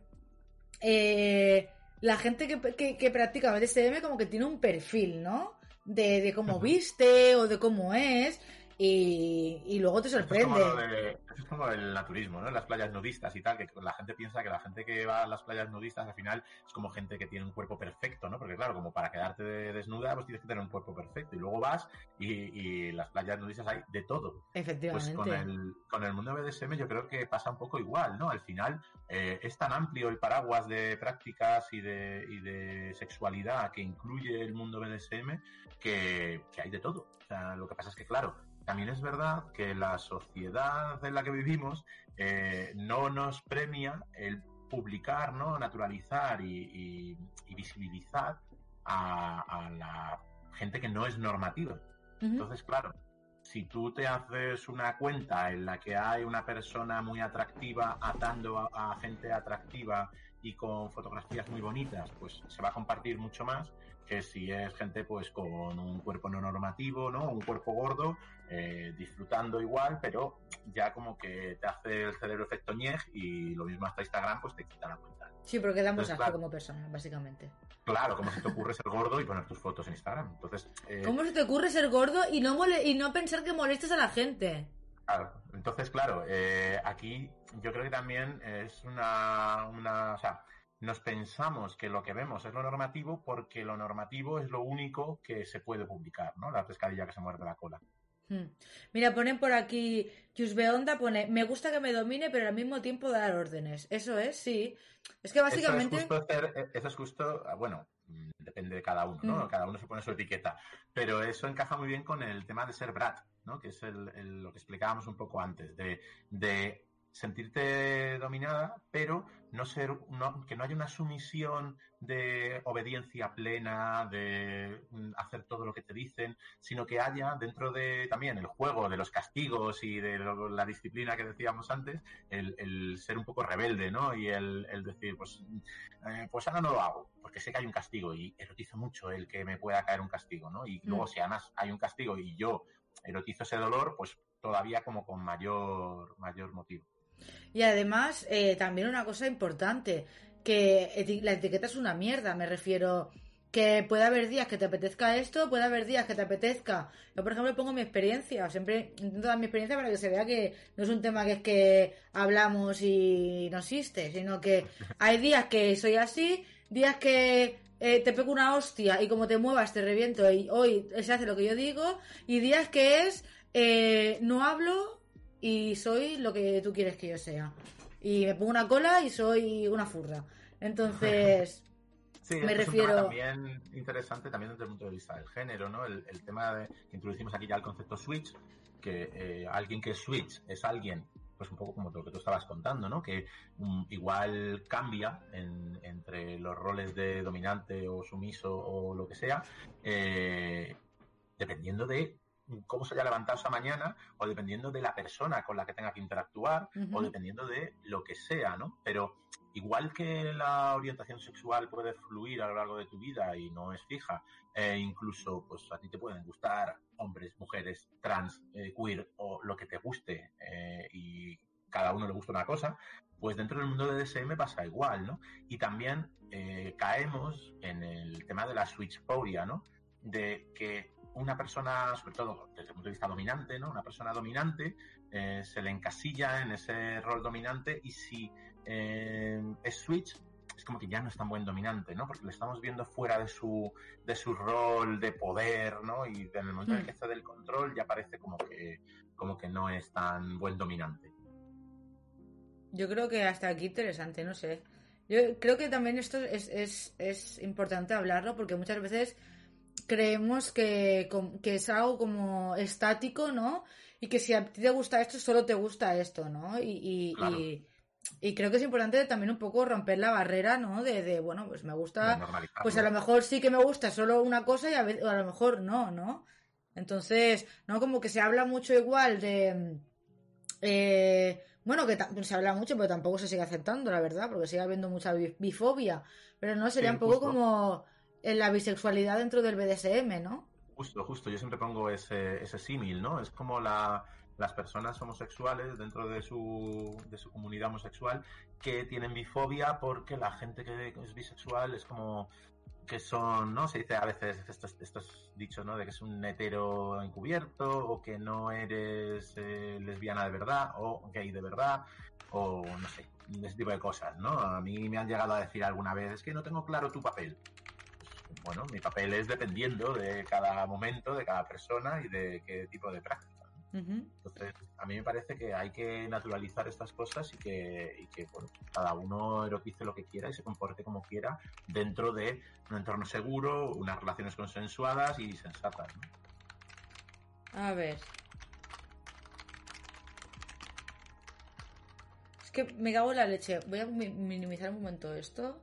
eh, la gente que, que, practica BDSM como que tiene un perfil, ¿no? De, de cómo viste o de cómo es. Y, luego te sorprende. Eso es, como el naturismo, ¿no? Las playas nudistas y tal, que la gente piensa que la gente que va a las playas nudistas al final es como gente que tiene un cuerpo perfecto, ¿no? Porque claro, como para quedarte desnuda, pues tienes que tener un cuerpo perfecto. Y luego vas y, y las playas nudistas hay de todo. Efectivamente. Pues con el, con el mundo BDSM yo creo que pasa un poco igual, ¿no? Al final eh, es tan amplio el paraguas de prácticas y de, y de sexualidad que incluye el mundo BDSM que, que hay de todo. O sea, lo que pasa es que, claro, también es verdad que la sociedad en la que vivimos eh, no nos premia el publicar, ¿no? naturalizar y, visibilizar a, la gente que no es normativa. Entonces, claro, si tú te haces una cuenta en la que hay una persona muy atractiva atando a, gente atractiva y con fotografías muy bonitas, pues se va a compartir mucho más que si es gente pues con un cuerpo no normativo, ¿no? Un cuerpo gordo, eh, disfrutando igual, pero ya como que te hace el cerebro efecto ñej y lo mismo hasta Instagram pues te quita la cuenta. Sí, porque damos asco como persona, básicamente. Claro, como se te ocurre ser gordo y poner tus fotos en Instagram. Entonces, eh... ¿Cómo se te ocurre ser gordo y no y no pensar que molestes a la gente? Claro, entonces claro, eh, aquí yo creo que también es una, una o sea, nos pensamos que lo que vemos es lo normativo porque lo normativo es lo único que se puede publicar, ¿no? La pescadilla que se muerde la cola. Hmm. Mira, ponen por aquí, Onda pone, me gusta que me domine, pero al mismo tiempo dar órdenes. Eso es, sí. Es que básicamente... Eso es justo, eh, eso es justo ah, bueno, mm, depende de cada uno, ¿no? Hmm. Cada uno se pone su etiqueta. Pero eso encaja muy bien con el tema de ser brat, ¿no? Que es lo que explicábamos un poco antes, de, de sentirte dominada, pero no ser, que no haya una sumisión de obediencia plena, de hacer todo lo que te dicen, sino que haya dentro de también el juego de los castigos y de la disciplina que decíamos antes, el, ser un poco rebelde, ¿no? Y el, decir, pues, eh, pues ahora no lo hago, porque sé que hay un castigo y erotizo mucho el que me pueda caer un castigo, ¿no? Y luego mm. si además hay un castigo y yo erotizo ese dolor, pues todavía como con mayor, mayor motivo. Y además, eh, también una cosa importante, que la etiqueta es una mierda, me refiero que puede haber días que te apetezca esto, puede haber días que te apetezca. Yo, por ejemplo, pongo mi experiencia, siempre intento dar mi experiencia para que se vea que no es un tema que es que hablamos y no existe, sino que hay días que soy así, días que eh, te pego una hostia y como te muevas te reviento y hoy se hace lo que yo digo, y días que es eh, no hablo y soy lo que tú quieres que yo sea. Y me pongo una cola y soy una furra. Entonces, me refiero. Un tema también interesante también desde el punto de vista del género, ¿no? El, tema de que introducimos aquí ya el concepto switch, que eh, alguien que es switch es alguien, pues un poco como lo que tú estabas contando, ¿no? Que um, igual cambia entre los roles de dominante o sumiso o lo que sea, eh, dependiendo de cómo se haya levantado esa mañana, o dependiendo de la persona con la que tenga que interactuar, o dependiendo de lo que sea, ¿no? Pero igual que la orientación sexual puede fluir a lo largo de tu vida y no es fija, e incluso pues a ti te pueden gustar hombres, mujeres, trans, eh, queer o lo que te guste eh, y cada uno le gusta una cosa, pues dentro del mundo de DSM pasa igual, ¿no? Y también eh, caemos en el tema de la switchphoria, ¿no? De que una persona, sobre todo desde el punto de vista dominante, ¿no? Una persona dominante eh, se le encasilla en ese rol dominante y si eh, es switch es como que ya no es tan buen dominante, ¿no? Porque le estamos viendo fuera de su, de su rol de poder, ¿no? Y en el momento en el que está del control ya parece como que, como que no es tan buen dominante. Yo creo que hasta aquí interesante, no sé. Yo creo que también esto es, es, es importante hablarlo porque muchas veces creemos que, que, es algo como estático, ¿no? Y que si a ti te gusta esto, solo te gusta esto, ¿no? Y, y creo que es importante también un poco romper la barrera, ¿no? De, de bueno, pues me gusta, pues a lo mejor sí que me gusta solo una cosa y a, veces, a lo mejor no, ¿no? Entonces, ¿no? Como que se habla mucho igual de... Eh, bueno, que se habla mucho, pero tampoco se sigue aceptando, la verdad, porque sigue habiendo mucha bifobia. Pero no, sería un poco como en la bisexualidad dentro del BDSM, ¿no? Justo, justo. Yo siempre pongo ese, ese símil, ¿no? Es como la, las personas homosexuales dentro de su, de su comunidad homosexual que tienen bifobia porque la gente que es bisexual es como que son, ¿no? Se dice a veces estos, estos dichos, ¿no? De que es un hetero encubierto o que no eres eh, lesbiana de verdad o gay de verdad o no sé, ese tipo de cosas, ¿no? A mí me han llegado a decir alguna vez que no tengo claro tu papel. Bueno, mi papel es dependiendo de cada momento, de cada persona y de qué tipo de práctica. Entonces, a mí me parece que hay que naturalizar estas cosas y que, cada uno erotice lo que quiera y se comporte como quiera dentro de un entorno seguro, unas relaciones consensuadas y sensatas. A ver. Es que me cago en la leche. Voy a minimizar un momento esto.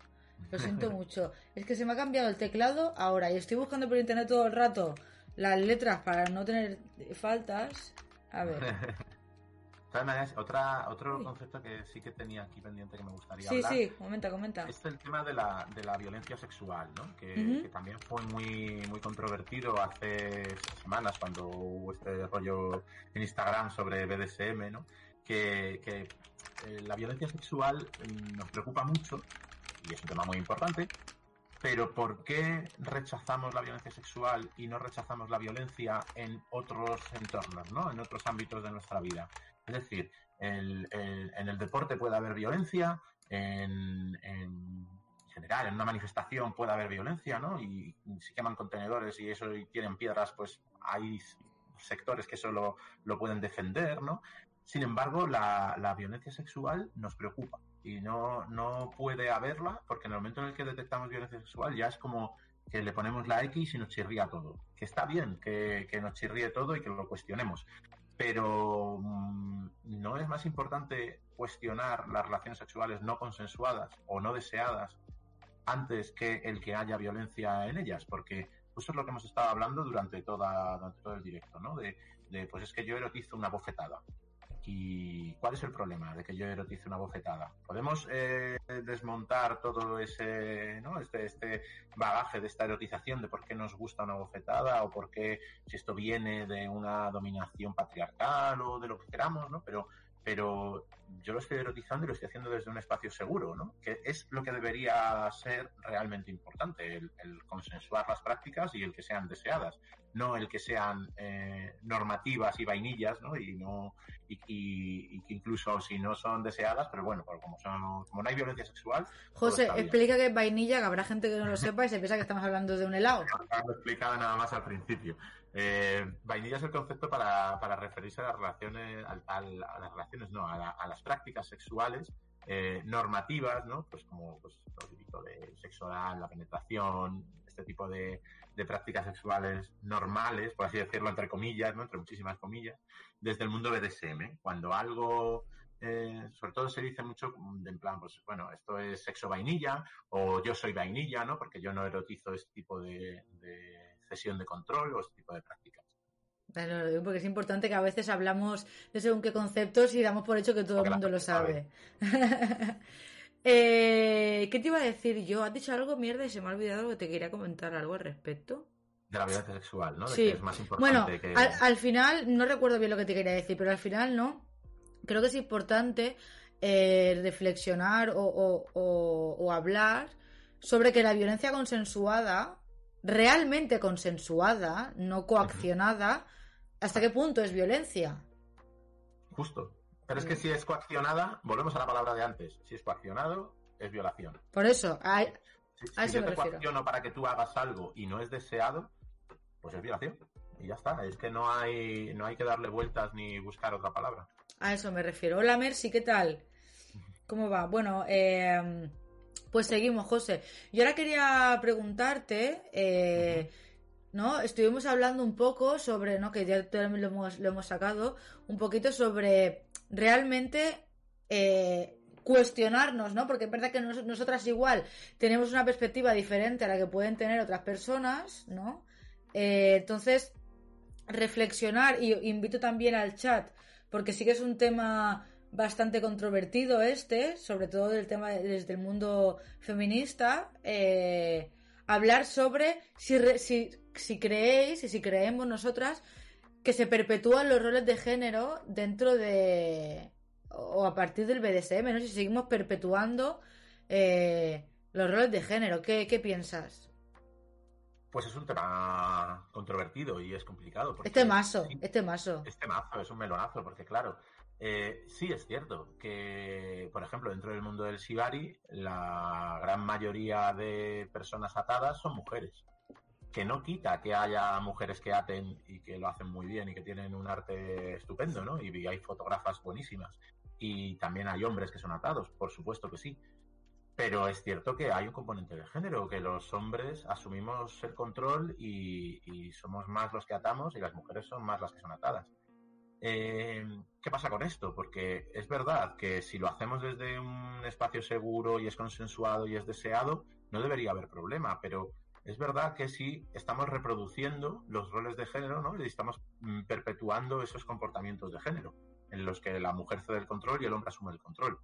Lo siento mucho. Es que se me ha cambiado el teclado ahora y estoy buscando por internet todo el rato las letras para no tener faltas. A ver. otra, otro concepto que sí que tenía aquí pendiente que me gustaría hablar. Sí, sí, comenta, comenta. Es el tema de la, de la violencia sexual, ¿no? Que, también fue muy, muy controvertido hace semanas cuando hubo este rollo en Instagram sobre BDSM, ¿no? Que, que eh, la violencia sexual mm, nos preocupa mucho y es un tema muy importante, pero ¿por qué rechazamos la violencia sexual y no rechazamos la violencia en otros entornos, ¿no? en otros ámbitos de nuestra vida? Es decir, en el deporte puede haber violencia, en, general, en una manifestación puede haber violencia, ¿no? Y si queman contenedores y eso y tienen piedras, pues hay sectores que solo lo pueden defender, ¿no? Sin embargo, la violencia sexual nos preocupa y no, no puede haberla porque en el momento en el que detectamos violencia sexual ya es como que le ponemos la X y nos chirría todo. Que está bien que, nos chirríe todo y que lo cuestionemos. Pero mm, ¿no es más importante cuestionar las relaciones sexuales no consensuadas o no deseadas antes que el que haya violencia en ellas? Porque eso es lo que hemos estado hablando durante, toda, durante todo el directo, ¿no? De, de, pues es que yo erotizo una bofetada. ¿Y cuál es el problema de que yo erotice una bofetada? ¿Podemos eh, desmontar todo ese, ¿no? este, este bagaje de esta erotización de por qué nos gusta una bofetada o por qué si esto viene de una dominación patriarcal o de lo que queramos, ¿no? Pero pero yo lo estoy erotizando y lo estoy haciendo desde un espacio seguro, ¿no? Que es lo que debería ser realmente importante, el, consensuar las prácticas y el que sean deseadas, no el que sean eh, normativas y vainillas, ¿no? Y no y, que incluso si no son deseadas, pero bueno, como son como no hay violencia sexual. José, explica que es vainilla, que habrá gente que no lo sepa y se piensa que estamos hablando de un helado. Lo explicaba nada más al principio. Eh, vainilla es el concepto para, para referirse a las relaciones, a, las relaciones, no, a, las prácticas sexuales eh, normativas, ¿no? Pues como pues, lo típico de sexo oral, la penetración, este tipo de, prácticas sexuales normales, por así decirlo, entre comillas, ¿no? Entre muchísimas comillas, desde el mundo BDSM. Cuando algo eh, sobre todo se dice mucho en plan, pues bueno, esto es sexo vainilla o yo soy vainilla, ¿no? Porque yo no erotizo este tipo de cesión de control o este tipo de porque es importante que a veces hablamos de según qué conceptos y damos por hecho que todo el mundo lo sabe. Eh, ¿Qué te iba a decir yo? ¿Has dicho algo mierda y se me ha olvidado que te quería comentar algo al respecto? De la violencia sexual, ¿no? De sí. es más importante bueno, al, final, no recuerdo bien lo que te quería decir, pero al final no. Creo que es importante eh, reflexionar o hablar sobre que la violencia consensuada realmente consensuada, no coaccionada, ¿hasta qué punto es violencia? Justo. Pero es que si es coaccionada, volvemos a la palabra de antes, si es coaccionado, es violación. Por eso, si, yo te coacciono para que tú hagas algo y no es deseado, pues es violación. Y ya está, es que no hay, no hay que darle vueltas ni buscar otra palabra. A eso me refiero. Hola Mercy, ¿qué tal? ¿Cómo va? Bueno, eh, pues seguimos, José. Yo ahora quería preguntarte, eh, ¿no? Estuvimos hablando un poco sobre, ¿no? Que ya también lo hemos, lo hemos sacado, un poquito sobre realmente eh, cuestionarnos, ¿no? Porque es verdad que nosotras igual tenemos una perspectiva diferente a la que pueden tener otras personas, ¿no? Eh, entonces, reflexionar y invito también al chat, porque sí que es un tema bastante controvertido este, sobre todo del tema desde el mundo feminista, eh, hablar sobre si, si, si creéis y si creemos nosotras que se perpetúan los roles de género dentro de o a partir del BDSM, ¿no? Si seguimos perpetuando eh, los roles de género, ¿qué, ¿qué, piensas? Pues es un tema controvertido y es complicado. este mazo, este mazo. Este mazo es un melonazo, porque claro, eh, sí es cierto que, por ejemplo, dentro del mundo del Shibari, la gran mayoría de personas atadas son mujeres que no quita que haya mujeres que aten y que lo hacen muy bien y que tienen un arte estupendo, ¿no? Y hay fotógrafas buenísimas. Y también hay hombres que son atados, por supuesto que sí. Pero es cierto que hay un componente de género, que los hombres asumimos el control y, somos más los que atamos y las mujeres son más las que son atadas. Eh, ¿Qué pasa con esto? Porque es verdad que si lo hacemos desde un espacio seguro y es consensuado y es deseado, no debería haber problema, pero es verdad que si estamos reproduciendo los roles de género, ¿no? Y estamos mm, perpetuando esos comportamientos de género, en los que la mujer cede el control y el hombre asume el control.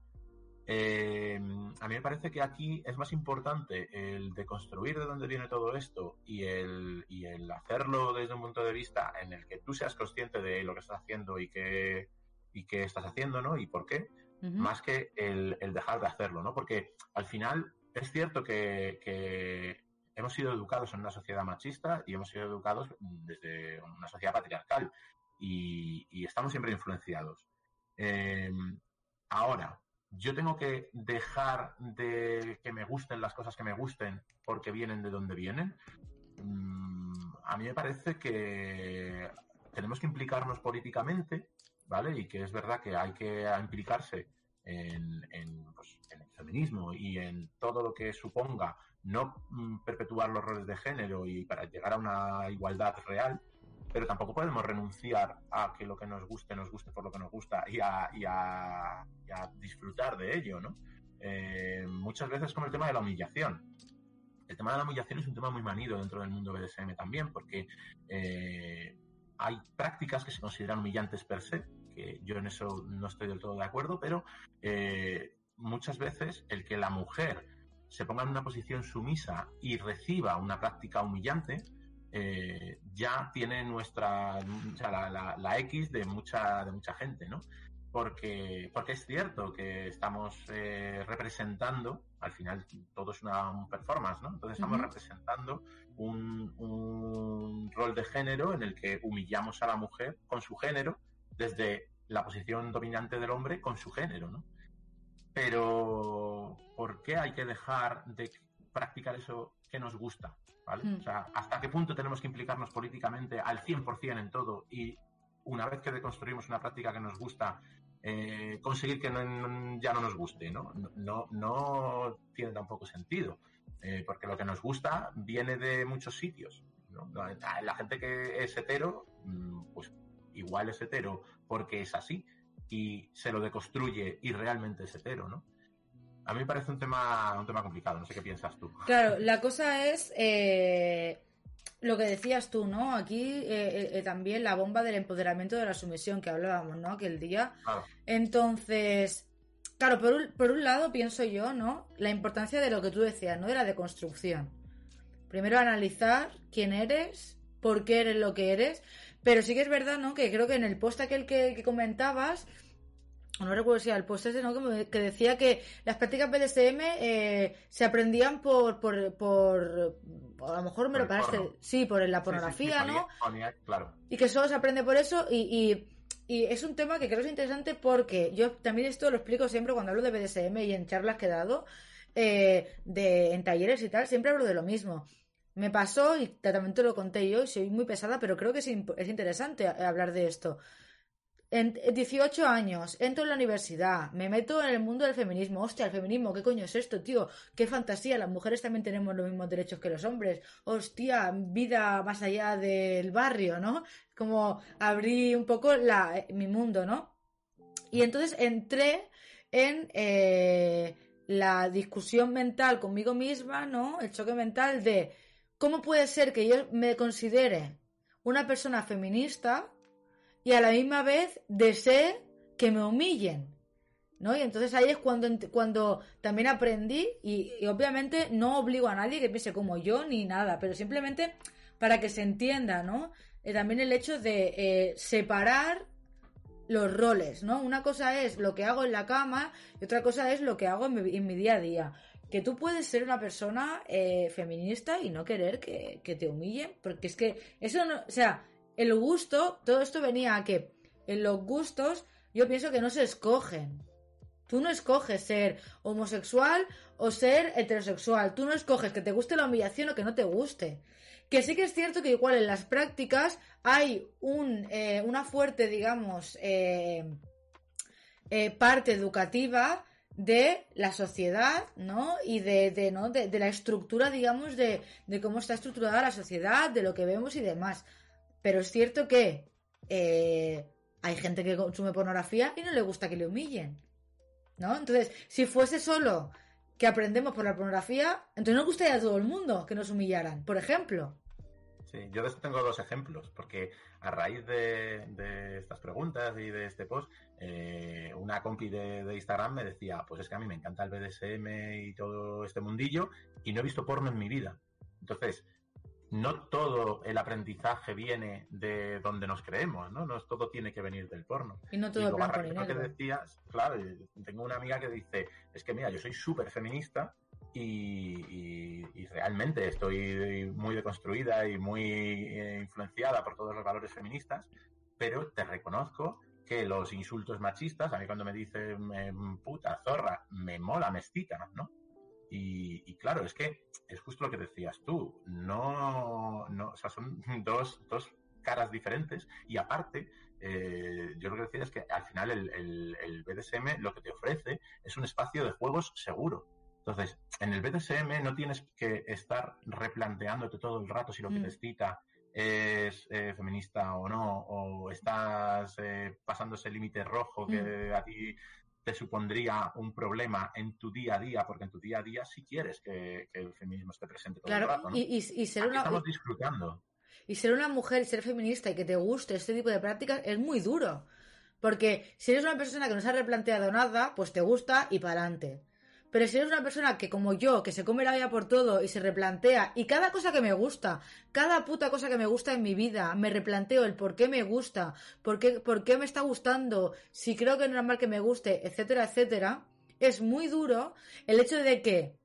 Eh, a mí me parece que aquí es más importante el deconstruir de dónde viene todo esto y el, y el hacerlo desde un punto de vista en el que tú seas consciente de lo que estás haciendo y qué, y qué estás haciendo, ¿no? Y por qué, más que el, dejar de hacerlo, ¿no? Porque al final es cierto que, que hemos sido educados en una sociedad machista y hemos sido educados desde una sociedad patriarcal y, estamos siempre influenciados. Em, ahora, yo tengo que dejar de que me gusten las cosas que me gusten porque vienen de donde vienen. Mm, a mí me parece que tenemos que implicarnos políticamente, ¿vale? Y que es verdad que hay que implicarse en, pues, en el feminismo y en todo lo que suponga no mm, perpetuar los roles de género y para llegar a una igualdad real, pero tampoco podemos renunciar a que lo que nos guste nos guste por lo que nos gusta y a, disfrutar de ello, ¿no? Eh, muchas veces como el tema de la humillación. El tema de la humillación es un tema muy manido dentro del mundo BDSM también, porque eh, hay prácticas que se consideran humillantes per se, que yo en eso no estoy del todo de acuerdo, pero eh, muchas veces el que la mujer se ponga en una posición sumisa y reciba una práctica humillante, eh, ya tiene nuestra, o sea, la, X de mucha, de mucha gente, ¿no? Porque, porque es cierto que estamos eh, representando, al final todo es una performance, ¿no? Entonces estamos representando un, un rol de género en el que humillamos a la mujer con su género desde la posición dominante del hombre con su género, ¿no? Pero, ¿por qué hay que dejar de practicar eso que nos gusta? ¿Vale? Hmm. O sea, ¿hasta qué punto tenemos que implicarnos políticamente al 100% en todo y una vez que deconstruimos una práctica que nos gusta, eh, conseguir que ya no nos guste, ¿no? No, no tiene tampoco sentido, eh, porque lo que nos gusta viene de muchos sitios. La, gente que es hetero, mm, pues igual es hetero porque es así, y se lo deconstruye y realmente es hetero, ¿no? A mí me parece un tema, un tema complicado, no sé qué piensas tú. Claro, la cosa es eh, lo que decías tú, ¿no? Aquí eh, eh, también la bomba del empoderamiento de la sumisión que hablábamos, ¿no? Aquel día. Entonces, claro, por un, por un lado pienso yo, ¿no? La importancia de lo que tú decías, ¿no? De la deconstrucción. Primero analizar quién eres, por qué eres lo que eres, pero sí que es verdad, ¿no? Que creo que en el post aquel que, comentabas, no recuerdo si era el post ese, ¿no? Que, decía que las prácticas BDSM eh, se aprendían por, por, por, a lo mejor me lo parece, sí, por la pornografía, ¿no? claro. Y que solo se aprende por eso y, y, es un tema que creo que es interesante porque yo también esto lo explico siempre cuando hablo de BDSM y en charlas que he dado, eh, de, en talleres y tal, siempre hablo de lo mismo. Me pasó y también te lo conté yo y soy muy pesada, pero creo que es, es interesante hablar de esto. En 18 años, entro en la universidad, me meto en el mundo del feminismo. Hostia, el feminismo, ¿qué coño es esto, tío? Qué fantasía, las mujeres también tenemos los mismos derechos que los hombres. Hostia, vida más allá del barrio, ¿no? Como abrí un poco la, mi mundo, ¿no? Y entonces entré en eh, la discusión mental conmigo misma, ¿no? El choque mental de cómo puede ser que yo me considere una persona feminista y a la misma vez desee que me humillen. ¿No? Y entonces ahí es cuando, cuando también aprendí y, obviamente no obligo a nadie que piense como yo ni nada, pero simplemente para que se entienda, ¿no? Eh, también el hecho de eh, separar los roles, ¿no? Una cosa es lo que hago en la cama y otra cosa es lo que hago en mi, día a día. Que tú puedes ser una persona eh, feminista y no querer que, que, te humillen, porque es que eso no, o sea, el gusto, todo esto venía a que en los gustos yo pienso que no se escogen. Tú no escoges ser homosexual o ser heterosexual. Tú no escoges que te guste la humillación o que no te guste. Que sí que es cierto que igual en las prácticas hay un, eh, una fuerte, digamos, eh, eh, parte educativa de la sociedad, ¿no? Y de, ¿no? De, la estructura, digamos, de, de, cómo está estructurada la sociedad, de lo que vemos y demás. Pero es cierto que hay gente que consume pornografía y no le gusta que le humillen, ¿no? Entonces, si fuese solo que aprendemos por la pornografía, entonces no gustaría a todo el mundo que nos humillaran, por ejemplo. Sí, yo de esto tengo dos ejemplos, porque a raíz de, estas preguntas y de este post, eh, una compi de, de, Instagram me decía, pues es que a mí me encanta el BDSM y todo este mundillo y no he visto porno en mi vida. Entonces, no todo el aprendizaje viene de donde nos creemos, ¿no? No todo tiene que venir del porno. Y no todo y lo que decías, claro, tengo una amiga que dice, es que mira, yo soy súper feminista y, realmente estoy muy deconstruida y muy eh, influenciada por todos los valores feministas, pero te reconozco que los insultos machistas, a mí cuando me dicen puta, zorra, me mola, me excita, ¿no? Y, claro, es que es justo lo que decías tú, no, no o sea, son dos, dos caras diferentes y aparte, eh, yo lo que decía es que al final el, el, el BDSM lo que te ofrece es un espacio de juegos seguro entonces, en el BDSM no tienes que estar replanteándote todo el rato si lo que te mm. excita es eh, feminista o no, o estás eh, pasando ese límite rojo que mm. a ti te supondría un problema en tu día a día, porque en tu día a día sí quieres que, el feminismo esté presente todo el rato. Y, ser una... Estamos disfrutando. Y ser una mujer y ser feminista y que te guste este tipo de prácticas es muy duro. Porque si eres una persona que no se ha replanteado nada, pues te gusta y para adelante. Pero si eres una persona que, como yo, que se come la vida por todo y se replantea, y cada cosa que me gusta, cada puta cosa que me gusta en mi vida, me replanteo el por qué me gusta, por qué, por qué me está gustando, si creo que no es normal que me guste, etcétera, etcétera, es muy duro el hecho de que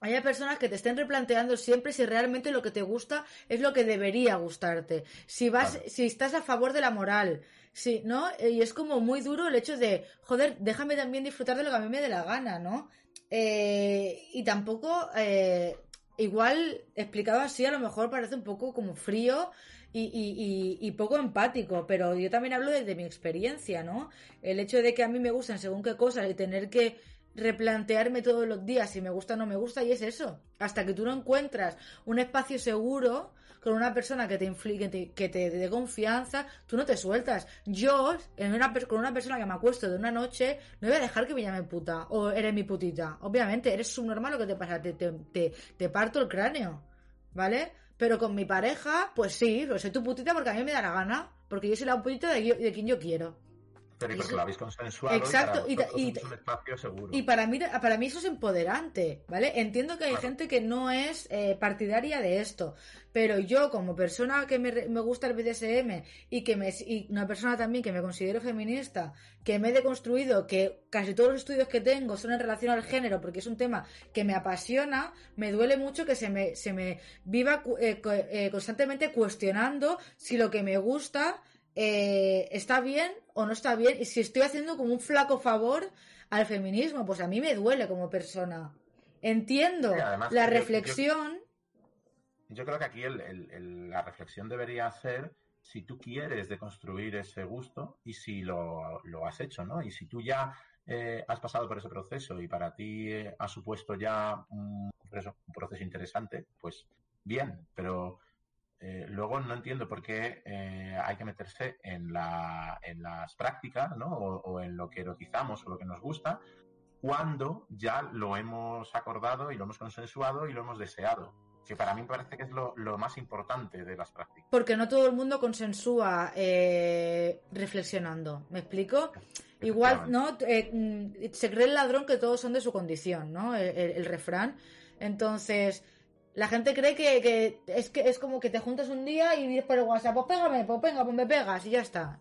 haya personas que te estén replanteando siempre si realmente lo que te gusta es lo que debería gustarte. Si vas, si estás a favor de la moral, si, ¿no? Y es como muy duro el hecho de, joder, déjame también disfrutar de lo que a mí me dé la gana, ¿no? Eh, y tampoco, eh, igual explicado así, a lo mejor parece un poco como frío y, poco empático, pero yo también hablo desde mi experiencia, ¿no? El hecho de que a mí me gustan según qué cosas y tener que replantearme todos los días si me gusta o no me gusta, y es eso. Hasta que tú no encuentras un espacio seguro con una persona que te inflige, que te, dé confianza, tú no te sueltas. Yo, en una, con una persona que me acuesto de una noche, no voy a dejar que me llame puta o eres mi putita. Obviamente, eres subnormal lo que te pasa, te, te, te, parto el cráneo, ¿vale? Pero con mi pareja, pues sí, pues soy tu putita porque a mí me da la gana, porque yo soy la putita de, de quien yo quiero. Pero porque lo habéis consensuado Exacto, y, para, y, un espacio seguro. y para mí, para mí eso es empoderante, ¿vale? Entiendo que hay gente que no es eh, partidaria de esto, pero yo como persona que me, me gusta el BDSM y que me y una persona también que me considero feminista, que me he deconstruido, que casi todos los estudios que tengo son en relación al género, porque es un tema que me apasiona, me duele mucho que se me, se me viva eh, eh, constantemente cuestionando si lo que me gusta eh, está bien o no está bien y si estoy haciendo como un flaco favor al feminismo, pues a mí me duele como persona. Entiendo la reflexión. Yo, creo que aquí la reflexión debería ser si tú quieres deconstruir ese gusto y si lo, has hecho, ¿no? Y si tú ya eh, has pasado por ese proceso y para ti eh, ha supuesto ya un proceso interesante, pues bien, pero eh, luego no entiendo por qué eh, hay que meterse en, la, en las prácticas, ¿no? O, en lo que erotizamos o lo que nos gusta, cuando ya lo hemos acordado y lo hemos consensuado y lo hemos deseado. Que para mí parece que es lo, más importante de las prácticas. Porque no todo el mundo consensúa eh, reflexionando. ¿Me explico? Igual, ¿no? Mm, se cree el ladrón que todos son de su condición, ¿no? El, refrán. Entonces, la gente cree que, es que es como que te juntas un día y dices por el WhatsApp, pues pégame, pues venga, pues me pegas y ya está.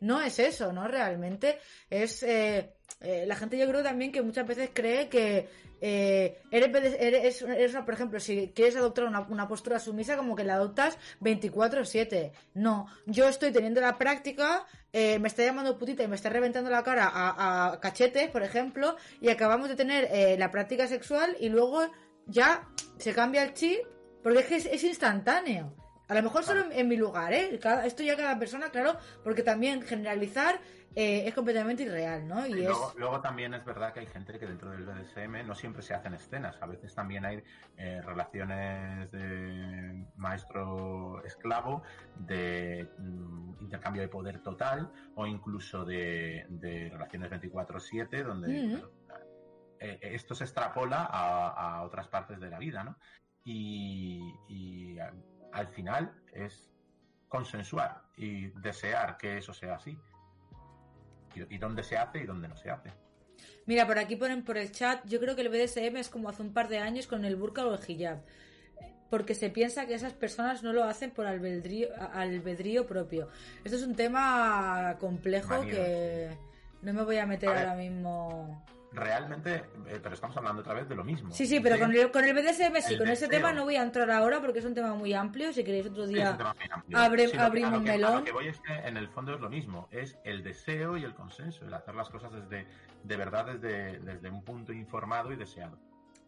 No es eso, ¿no? Realmente es... Eh, eh, la gente yo creo también que muchas veces cree que eh, eres, eres, eres, por ejemplo, si quieres adoptar una, postura sumisa, como que la adoptas 24-7. No, yo estoy teniendo la práctica, eh, me está llamando putita y me está reventando la cara a, a cachetes, por ejemplo, y acabamos de tener eh, la práctica sexual y luego ya se cambia el chip, porque es que es, instantáneo. A lo mejor solo en, mi lugar, ¿eh? esto ya cada persona, claro, porque también generalizar eh, es completamente irreal, ¿no? Y, luego, también es verdad que hay gente que dentro del BDSM no siempre se hacen escenas, a veces también hay eh, relaciones de maestro-esclavo, de mm, intercambio de poder total o incluso de, relaciones 24-7 donde mm. Eh, esto se extrapola a, otras partes de la vida, ¿no? y al final es consensuar y desear que eso sea así y, dónde se hace y dónde no se hace. Mira, por aquí ponen por el chat, yo creo que el BDSM es como hace un par de años con el burka o el hijab, porque se piensa que esas personas no lo hacen por albedrío, albedrío propio. Esto es un tema complejo que no me voy a meter ahora mismo realmente, eh, pero estamos hablando otra vez de lo mismo. Sí, sí, pero con, el, con el BDSM sí, con ese tema no voy a entrar ahora porque es un tema muy amplio. Si queréis otro día abrimos melón. Lo que voy es que en el fondo es lo mismo, es el deseo y el consenso, el hacer las cosas desde, de verdad desde, desde un punto informado y deseado.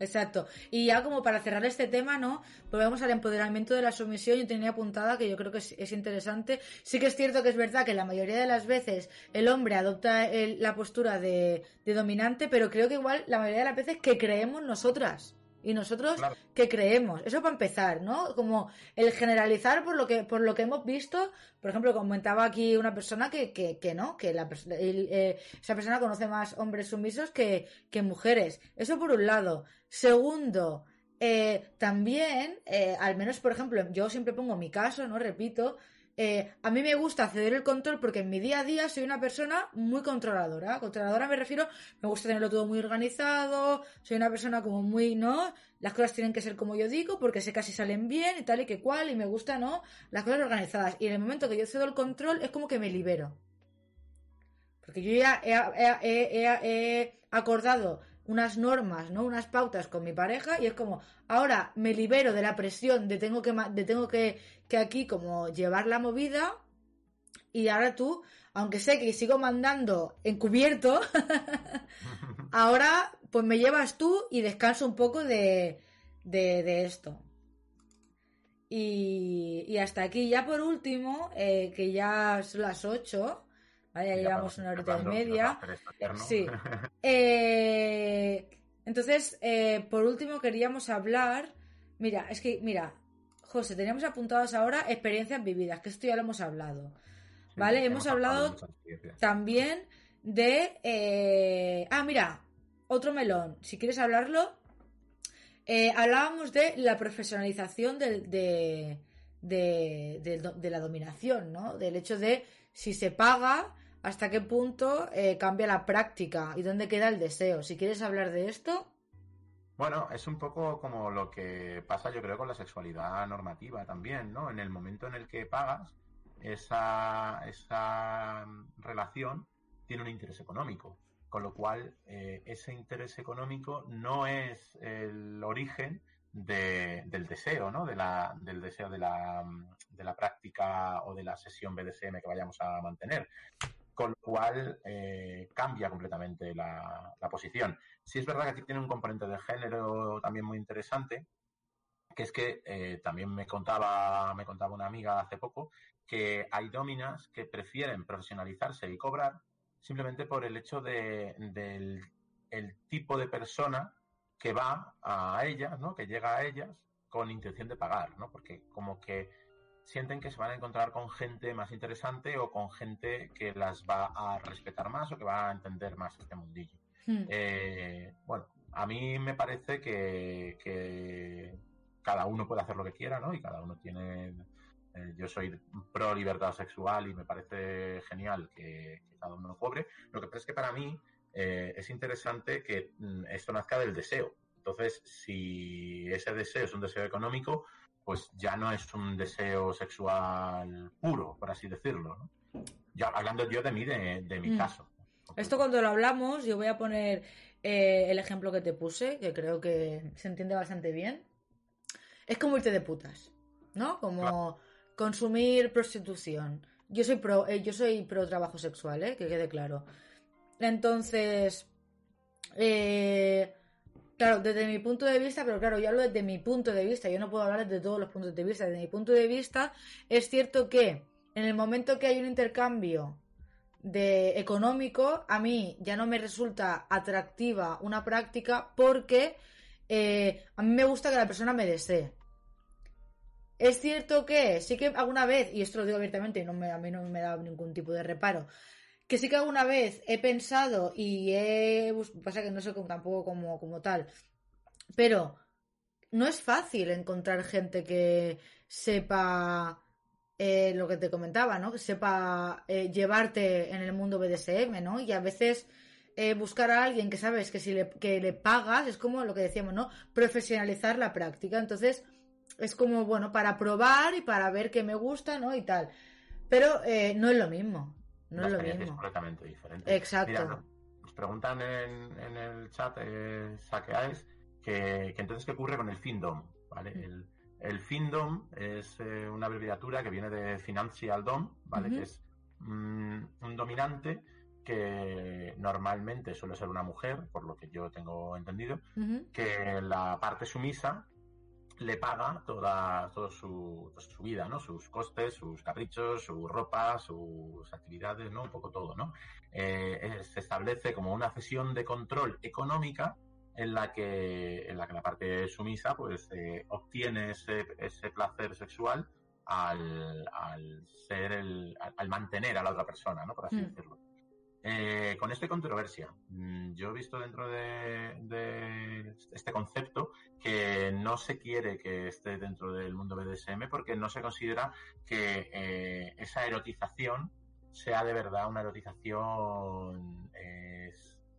Exacto. Y ya como para cerrar este tema, ¿no? Volvemos al empoderamiento de la sumisión. Yo tenía apuntada que yo creo que es, interesante. Sí que es cierto que es verdad que la mayoría de las veces el hombre adopta la postura de, dominante, pero creo que igual la mayoría de las veces que creemos nosotras. Y nosotros que creemos. Eso para empezar, ¿no? Como el generalizar por lo que, por lo que hemos visto. Por ejemplo, comentaba aquí una persona que, que, que no, que la, eh, esa persona conoce más hombres sumisos que, que mujeres. Eso por un lado. Segundo, eh, también, eh, al menos por ejemplo, yo siempre pongo mi caso, ¿no? Repito, eh, a mí me gusta ceder el control porque en mi día a día soy una persona muy controladora. Controladora me refiero, me gusta tenerlo todo muy organizado, soy una persona como muy, ¿no? Las cosas tienen que ser como yo digo porque sé que así salen bien y tal y que cual y me gusta, ¿no? Las cosas organizadas. Y en el momento que yo cedo el control es como que me libero. Porque yo ya he acordado unas normas, ¿no? Unas pautas con mi pareja y es como, ahora me libero de la presión de tengo que, de tengo que, que aquí como llevar la movida y ahora tú, aunque sé que sigo mandando encubierto, ahora pues me llevas tú y descanso un poco de, de, esto. Y, hasta aquí, ya por último, eh, que ya son las 8, ya llevamos una horita y media. Sí. Eh, entonces, eh, por último, queríamos hablar. Mira, es que, mira, José, teníamos apuntados ahora experiencias vividas, que esto ya lo hemos hablado. ¿Vale? Hemos hablado también de. Eh, ah, mira, otro melón. Si quieres hablarlo. hablábamos de la profesionalización de, de, la dominación, ¿no? Del hecho de si se paga, hasta qué punto eh, cambia la práctica y dónde queda el deseo. Si quieres hablar de esto. Bueno, es un poco como lo que pasa yo creo con la sexualidad normativa también, ¿no? En el momento en el que pagas, esa, esa relación tiene un interés económico, con lo cual eh, ese interés económico no es el origen del deseo, ¿no? De la, del deseo de la, de la práctica o de la sesión BDSM que vayamos a mantener con lo cual eh, cambia completamente la, posición. Sí es verdad que aquí tiene un componente de género también muy interesante, que es que eh, también me contaba, me contaba una amiga hace poco que hay dominas que prefieren profesionalizarse y cobrar simplemente por el hecho de, del el tipo de persona que va a ellas, ¿no? que llega a ellas con intención de pagar, ¿no? porque como que sienten que se van a encontrar con gente más interesante o con gente que las va a respetar más o que va a entender más este mundillo. Hmm. Eh, bueno, a mí me parece que, que cada uno puede hacer lo que quiera, ¿no? Y cada uno tiene eh, yo soy pro libertad sexual y me parece genial que, que cada uno lo cobre. Lo que pasa es que para mí eh, es interesante que mm, esto nazca del deseo. Entonces, si ese deseo es un deseo económico, pues ya no es un deseo sexual puro, por así decirlo. ¿no? Ya hablando yo de mí, de, de mi Mm. caso. Esto cuando lo hablamos, yo voy a poner eh, el ejemplo que te puse, que creo que se entiende bastante bien. Es como irte de putas, ¿no? Como Claro. consumir prostitución. Yo soy pro, eh, yo soy pro trabajo sexual, ¿eh? Que quede claro. Entonces, eh, claro, desde mi punto de vista, pero claro, yo hablo desde mi punto de vista, yo no puedo hablar desde todos los puntos de vista. Desde mi punto de vista, es cierto que en el momento que hay un intercambio económico, a mí ya no me resulta atractiva una práctica porque eh, a mí me gusta que la persona me desee. Es cierto que sí que alguna vez, y esto lo digo abiertamente y no me, a mí no me da ningún tipo de reparo, que sí que alguna vez he pensado y he... Pasa que no sé tampoco como, como tal, pero no es fácil encontrar gente que sepa eh, lo que te comentaba, ¿no? Que sepa eh, llevarte en el mundo BDSM, ¿no? Y a veces eh, buscar a alguien que sabes que si le, que le pagas es como lo que decíamos, ¿no? Profesionalizar la práctica. Entonces, es como, bueno, para probar y para ver qué me gusta, ¿no? Y tal. Pero no es lo mismo. No La es lo experiencia es completamente diferente. Exacto. Mira, no- nos preguntan en, en el chat, eh, Saqueaes, que, que entonces qué ocurre con el Findom, ¿vale? Mm. El, el Findom es eh, una abreviatura que viene de Financial Dom, ¿vale? Que es mm, un dominante que normalmente suele ser una mujer, por lo que yo tengo entendido, que la parte sumisa le paga toda, toda su, toda su vida, ¿no? Sus costes, sus caprichos, su ropa, sus actividades, ¿no? Un poco todo, ¿no? Eh, eh, se establece como una cesión de control económica en la que, en la, que la parte sumisa pues eh, obtiene ese, ese placer sexual al, al ser el, al, al mantener a la otra persona, ¿no? Por así Mm. decirlo. Eh, con esto controversia. Mm, Yo he visto dentro de, este concepto que no se quiere que esté dentro del mundo BDSM porque no se considera que eh, esa erotización sea de verdad una erotización eh,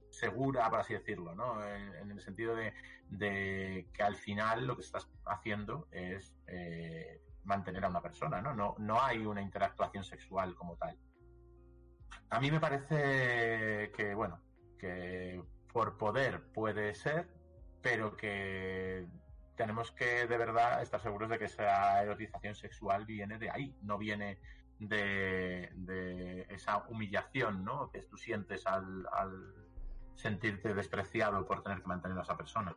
segura, por así decirlo, ¿no? En, el sentido de, de que al final lo que estás haciendo es eh, mantener a una persona, ¿no? ¿no? No hay una interactuación sexual como tal. A mí me parece que, bueno, que por poder puede ser, pero que tenemos que de verdad estar seguros de que esa erotización sexual viene de ahí, no viene de, esa humillación, ¿no? Que tú sientes al, al sentirte despreciado por tener que mantener a esa persona.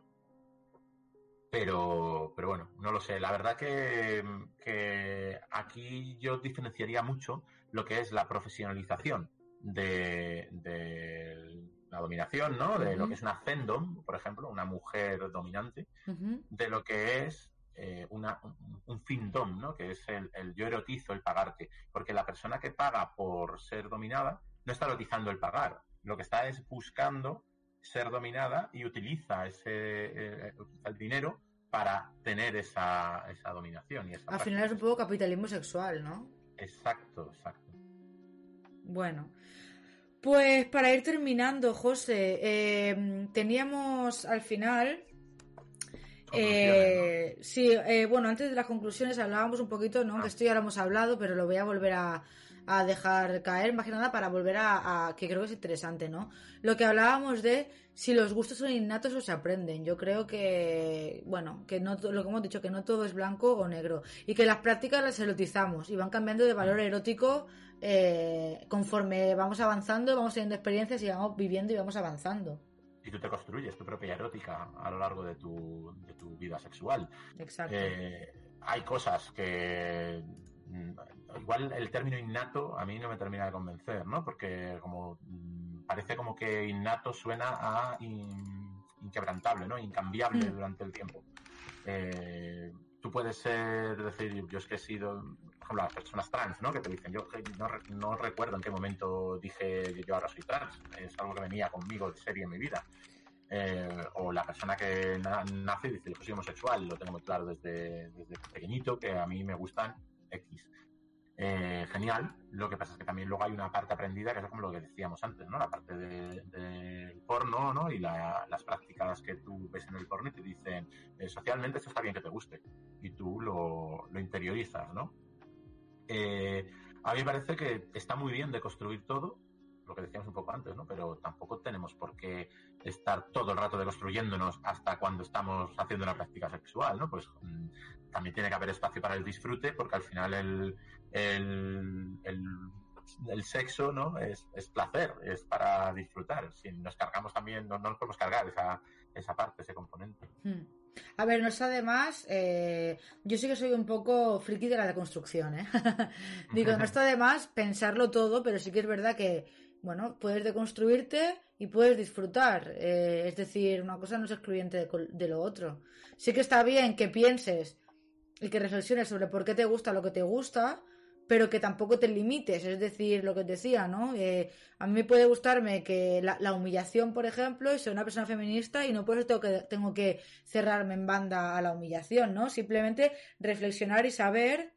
Pero, pero bueno, no lo sé. La verdad que aquí yo diferenciaría mucho lo que es la profesionalización de, de la dominación, ¿no? De lo que es una fendom, por ejemplo, una mujer dominante, de lo que es eh, una, un, un findom, ¿no? Que es el, el yo erotizo, el pagarte. Porque la persona que paga por ser dominada no está erotizando el pagar. Lo que está es buscando ser dominada y utiliza ese eh, el dinero para tener esa, esa dominación. Y esa Al práctica. final es un poco capitalismo sexual, ¿no? Exacto, exacto. Bueno, pues para ir terminando, José, eh, teníamos al final. Eh, sí, eh, bueno, antes de las conclusiones hablábamos un poquito, ¿no? Que esto ya lo hemos hablado, pero lo voy a volver a, a dejar caer, más que nada para volver a, a- que creo que es interesante, ¿no? Lo que hablábamos de si los gustos son innatos o se aprenden. Yo creo que, bueno, que no lo que hemos dicho, que no todo es blanco o negro. Y que las prácticas las erotizamos y van cambiando de valor erótico eh, conforme vamos avanzando, vamos teniendo experiencias y vamos viviendo y vamos avanzando. Y tú te construyes tu propia erótica a lo largo de tu, de tu vida sexual. Exacto. Eh, hay cosas que igual el término innato a mí no me termina de convencer, ¿no? Porque como mm, parece como que innato suena a in- inquebrantable, ¿no? Incambiable Mm. durante el tiempo. Eh, tú puedes ser, decir, yo es que he sido ejemplo, las personas trans, ¿no? Que te dicen, yo no, no recuerdo en qué momento dije yo ahora soy trans, es algo que venía conmigo de serie en mi vida. Eh, o la persona que nace y dice, yo soy homosexual, lo tengo muy claro desde, desde pequeñito, que a mí me gustan X. Eh, genial. Lo que pasa es que también luego hay una parte aprendida que es como lo que decíamos antes, ¿no? La parte del de, porno, ¿no? Y las prácticas que tú ves en el porno y te dicen, eh, socialmente esto está bien que te guste. Y tú lo, lo interiorizas, ¿no? Eh, a mí me parece que está muy bien de construir todo, lo que decíamos un poco antes, ¿no? Pero tampoco tenemos por qué estar todo el rato deconstruyéndonos hasta cuando estamos haciendo una práctica sexual, ¿no? Pues mm, también tiene que haber espacio para el disfrute, porque al final el, el, el, sexo, ¿no? Es, es, placer, es para disfrutar. Si nos cargamos también, no, nos podemos cargar esa, esa parte, ese componente. Hmm. A ver, no es además, eh, yo sí que soy un poco friki de la deconstrucción, ¿eh? Digo, no está además pensarlo todo, pero sí que es verdad que, bueno, puedes deconstruirte y puedes disfrutar. Eh, es decir, una cosa no es excluyente de, lo otro. Sí que está bien que pienses y que reflexiones sobre por qué te gusta lo que te gusta, pero que tampoco te limites, es decir, lo que te decía, ¿no? Eh, a mí puede gustarme que la, humillación, por ejemplo, y soy una persona feminista y no por eso tengo que, tengo que cerrarme en banda a la humillación, ¿no? Simplemente reflexionar y saber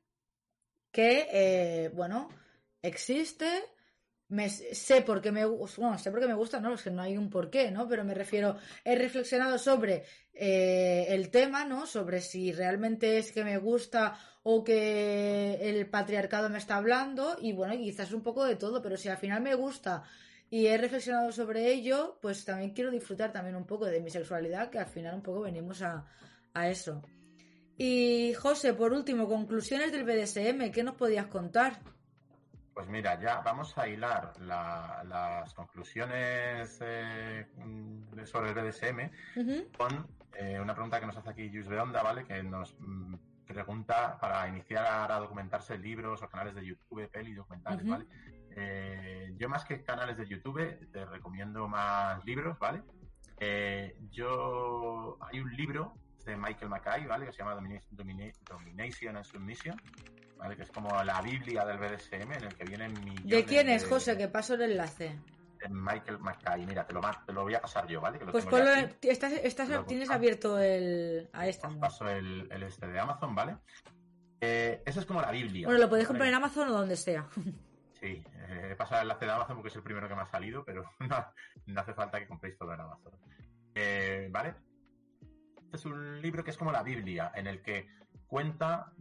que, eh, bueno, existe, me, sé por qué me bueno, sé por qué me gusta, no, es que no hay un porqué, ¿no? Pero me refiero, he reflexionado sobre eh, el tema, ¿no? Sobre si realmente es que me gusta o que el patriarcado me está hablando y bueno, quizás un poco de todo, pero si al final me gusta y he reflexionado sobre ello, pues también quiero disfrutar también un poco de mi sexualidad, que al final un poco venimos a, a eso. Y José, por último, conclusiones del BDSM, ¿qué nos podías contar? Pues mira, ya vamos a hilar las conclusiones eh, sobre el BDSM con eh, una pregunta que nos hace aquí Jus Beonda, ¿vale? Que nos mm, pregunta para iniciar a documentarse libros o canales de YouTube, peli, documentales, ¿vale? Eh, yo más que canales de YouTube te recomiendo más libros, ¿vale? yo hay un libro de Michael Mackay, ¿vale? Que se llama Domination and Submission que es como la Biblia del BDSM en el que vienen millones ¿De quién es, José? Que paso el enlace. De Michael McKay. Mira, te lo, te lo voy a pasar yo, ¿vale? pues estás, estás tienes abierto el... a esta. paso el, el, este de Amazon, ¿vale? Eh, eso es como la Biblia. Bueno, lo podéis comprar en Amazon o donde sea. Sí, eh, he pasado el enlace de Amazon porque es el primero que me ha salido, pero no, hace falta que compréis todo en Amazon. Eh, ¿Vale? Este es un libro que es como la Biblia, en el que cuenta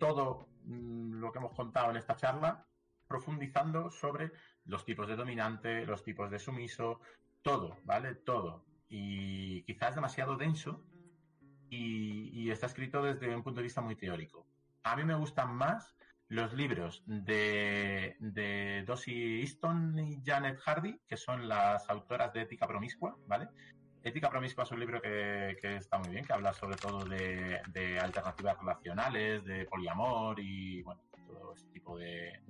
todo lo que hemos contado en esta charla, profundizando sobre los tipos de dominante, los tipos de sumiso, todo, ¿vale? Todo. Y quizás demasiado denso y, está escrito desde un punto de vista muy teórico. A mí me gustan más los libros de, de Dossie Easton y Janet Hardy, que son las autoras de Ética Promiscua, ¿vale? Ética Promiscua es un libro que, está muy bien, que habla sobre todo de, alternativas relacionales, de poliamor y todo ese tipo de,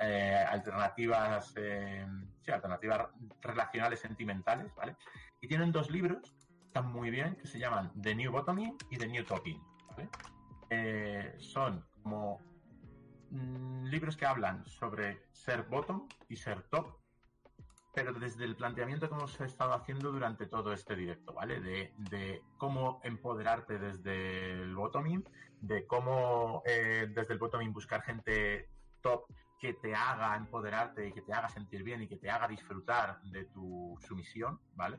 eh, alternativas, eh, alternativas relacionales sentimentales, ¿vale? Y tienen dos libros, que están muy bien, que se llaman The New Bottoming y The New ¿vale? Eh, son como mm, libros que hablan sobre ser bottom y ser top pero desde el planteamiento que hemos estado haciendo durante todo este directo, ¿vale? De, cómo empoderarte desde el bottoming, de cómo eh, desde el bottoming buscar gente top que te haga empoderarte y que te haga sentir bien y que te haga disfrutar de tu sumisión, ¿vale?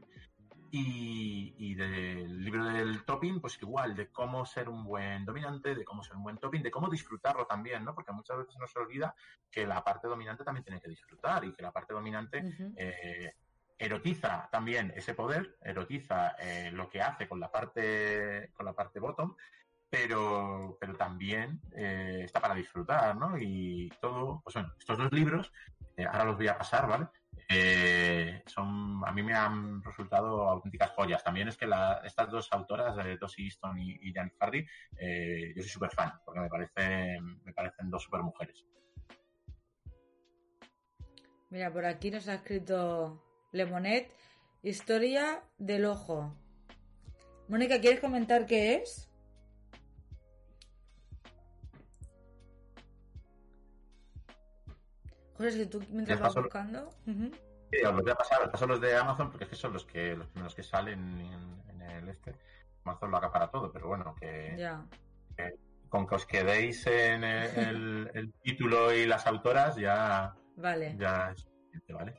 Y, del libro del topping, pues igual, de cómo ser un buen dominante, de cómo ser un buen topping, de cómo disfrutarlo también, ¿no? Porque muchas veces nos olvida que la parte dominante también tiene que disfrutar y que la parte dominante eh, erotiza también ese poder, erotiza eh, lo que hace con la parte, con la parte bottom, pero, pero también eh, está para disfrutar, ¿no? Y todo, pues bueno, estos dos libros, ahora los voy a pasar, ¿vale? Eh, son, a mí me han resultado auténticas joyas. También es que estas dos autoras, Tosi Easton y, y Janet Hardy, eh, yo soy súper fan, porque me parecen, me parecen dos super mujeres. Mira, por aquí nos ha escrito Lemonet, Historia del Ojo. Mónica, ¿quieres comentar qué es? José, si tú mientras vas buscando... Sí, os los voy a pasar, paso los de Amazon porque es que son los que los primeros que salen en, el este. Amazon lo acapara todo, pero bueno, que, con que os quedéis en el, título y las autoras ya, vale. ya es suficiente, ¿vale?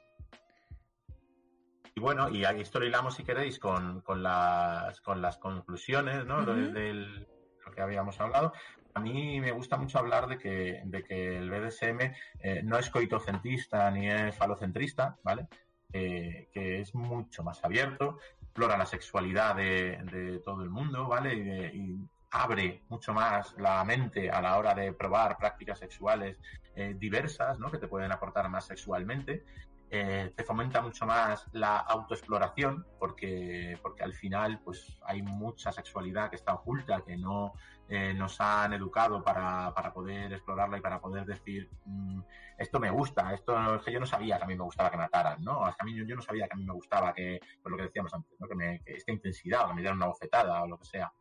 Y bueno, y esto lo hilamos si queréis con, con, las, con las conclusiones, ¿no? Del, lo que habíamos hablado. A mí me gusta mucho hablar de que, de que el BDSM eh, no es coitocentrista ni es falocentrista, ¿vale? Eh, que es mucho más abierto, explora la sexualidad de, todo el mundo, ¿vale? Y, abre mucho más la mente a la hora de probar prácticas sexuales eh, diversas, ¿no? Que te pueden aportar más sexualmente. Eh, te fomenta mucho más la autoexploración porque, porque al final pues hay mucha sexualidad que está oculta, que no eh, nos han educado para, para, poder explorarla y para poder decir mm, esto me gusta, esto es que yo no sabía que a mí me gustaba que mataran, ¿no? a mí yo, no sabía que a mí me gustaba que, pues lo que decíamos antes, ¿no? que, me, esta intensidad, o que me dieran una bofetada o lo que sea.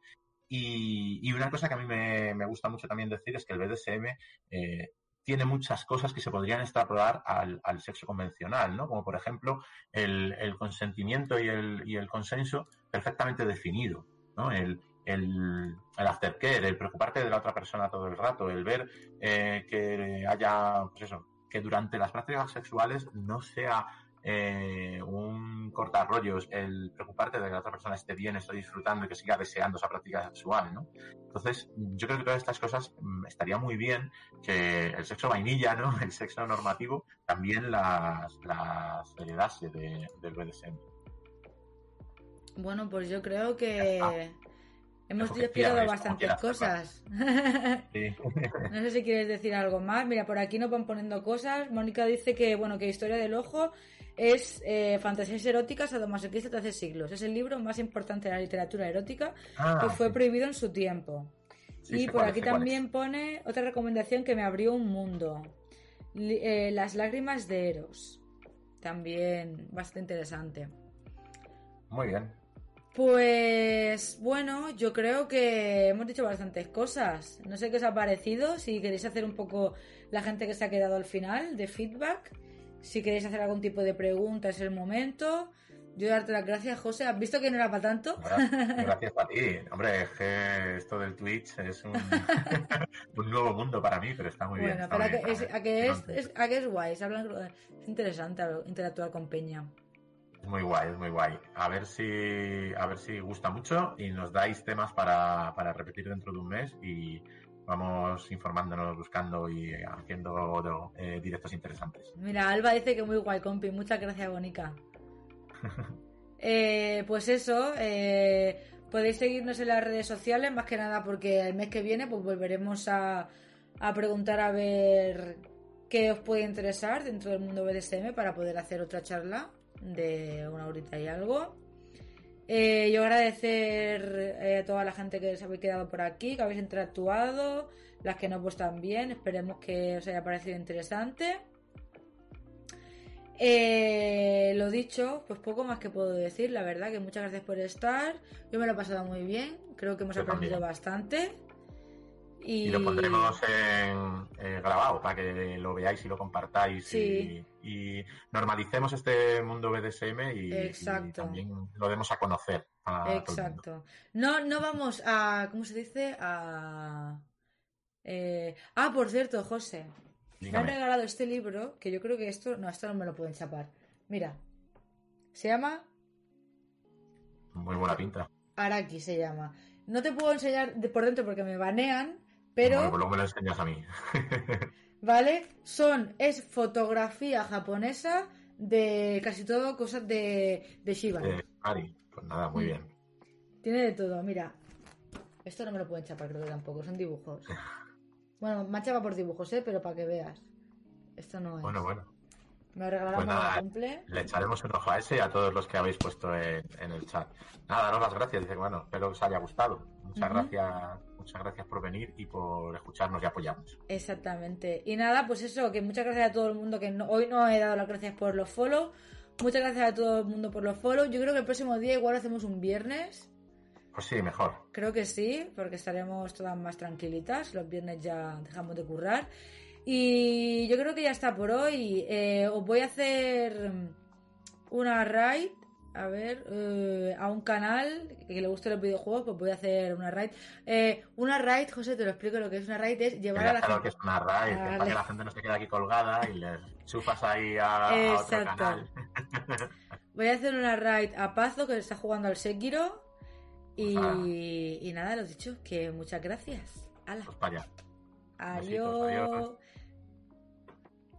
Y, y, una cosa que a mí me, me, gusta mucho también decir es que el BDSM eh, tiene muchas cosas que se podrían extrapolar al, sexo convencional, ¿no? Como por ejemplo el, consentimiento y el, consenso perfectamente definido, ¿no? El, el, el el preocuparte de la otra persona todo el rato, el ver eh, que haya, pues eso, que durante las prácticas sexuales no sea eh, un cortar rollos, el preocuparte de que la otra persona esté bien, esté disfrutando y que siga deseando esa práctica sexual, ¿no? Entonces, yo creo que todas estas cosas mm, estaría muy bien que el sexo vainilla, ¿no? El sexo normativo también las, las heredase de, del BDSM. Bueno, pues yo creo que hemos explicado bastantes cosas. no sé si quieres decir algo más. Mira, por aquí nos van poniendo cosas. Mónica dice que, bueno, que Historia del Ojo es eh, Fantasías eróticas a sadomasoquista de hace siglos. Es el libro más importante de la literatura erótica ah, que fue prohibido en su tiempo. y por aquí también pone otra recomendación que me abrió un mundo. Eh, las lágrimas de Eros. También bastante interesante. Muy bien. Pues bueno, yo creo que hemos dicho bastantes cosas. No sé qué os ha parecido. Si queréis hacer un poco la gente que se ha quedado al final de feedback. Si queréis hacer algún tipo de pregunta, es el momento. Yo darte las gracias, José. ¿Has visto que no era para tanto? Gracias a ti. Hombre, es que esto del Twitch es un, nuevo mundo para mí, pero está muy bien. Bueno, pero a, que es, a, que es, guay. Es, interesante interactuar con Peña. Es muy guay, es muy guay. A ver si, a ver si gusta mucho y nos dais temas para, para repetir dentro de un mes y vamos informándonos, buscando y haciendo eh, directos interesantes. Mira, Alba dice que muy guay, compi. Muchas gracias, Bonica. Eh, pues eso, eh, podéis seguirnos en las redes sociales, más que nada porque el mes que viene pues volveremos a, a preguntar a ver qué os puede interesar dentro del mundo BDSM para poder hacer otra charla de una horita y algo. Eh, yo agradecer eh, a toda la gente que se habéis quedado por aquí, que habéis interactuado, las que no pues también, esperemos que os haya parecido interesante. Eh, lo dicho, pues poco más que puedo decir, la verdad que muchas gracias por estar, yo me lo he pasado muy bien, creo que hemos aprendido bastante. Y... lo pondremos en, eh, grabado para que lo veáis y lo compartáis y, normalicemos este mundo BDSM y, también lo demos a conocer. Exacto. no, no vamos a, ¿cómo se dice? A... Eh, ah, por cierto, José. Me han regalado este libro que yo creo que esto, no, esto no me lo pueden chapar. Mira, se llama... Muy buena pinta. Araki se llama. No te puedo enseñar de por dentro porque me banean, pero... Bueno, pues me lo enseñas a mí. ¿Vale? Son, es fotografía japonesa de casi todo cosas de, de Shiba. Ari, pues nada, muy mm. bien. Tiene de todo, mira. Esto no me lo pueden chapar, creo que tampoco, son dibujos. bueno, me chapa por dibujos, ¿eh? Pero para que veas. Esto no es. Bueno, bueno. Me regalaron pues cumple. Le echaremos un ojo a ese y a todos los que habéis puesto en, el chat. Nada, daros las gracias. Dice, bueno, espero que os haya gustado. Muchas gracias muchas gracias por venir y por escucharnos y apoyarnos. Exactamente. Y nada, pues eso, que muchas gracias a todo el mundo que hoy no he dado las gracias por los follow. Muchas gracias a todo el mundo por los follow. Yo creo que el próximo día igual hacemos un viernes. Pues sí, mejor. Creo que sí, porque estaremos todas más tranquilitas. Los viernes ya dejamos de currar. Y yo creo que ya está por hoy. Eh, os voy a hacer una raid. A ver, eh, a un canal que le guste los videojuegos, pues voy a hacer una raid. Eh, una raid, José, te lo explico lo que es una raid, es llevar a la gente. que es una raid, para que la gente no se quede aquí colgada y le chufas ahí a, otro canal. voy a hacer una raid a Pazo, que está jugando al Sekiro. Y, y nada, lo dicho, que muchas gracias. Hala. Pues para allá. adiós.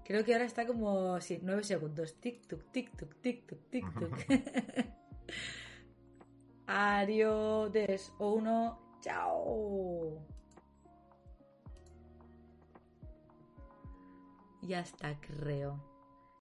Creo que ahora está como, sí, nueve segundos. Tic, tuc, tic, tuc, tic, tuc, tic, tuc. Adiós. Uno. Chao. Ya está, creo.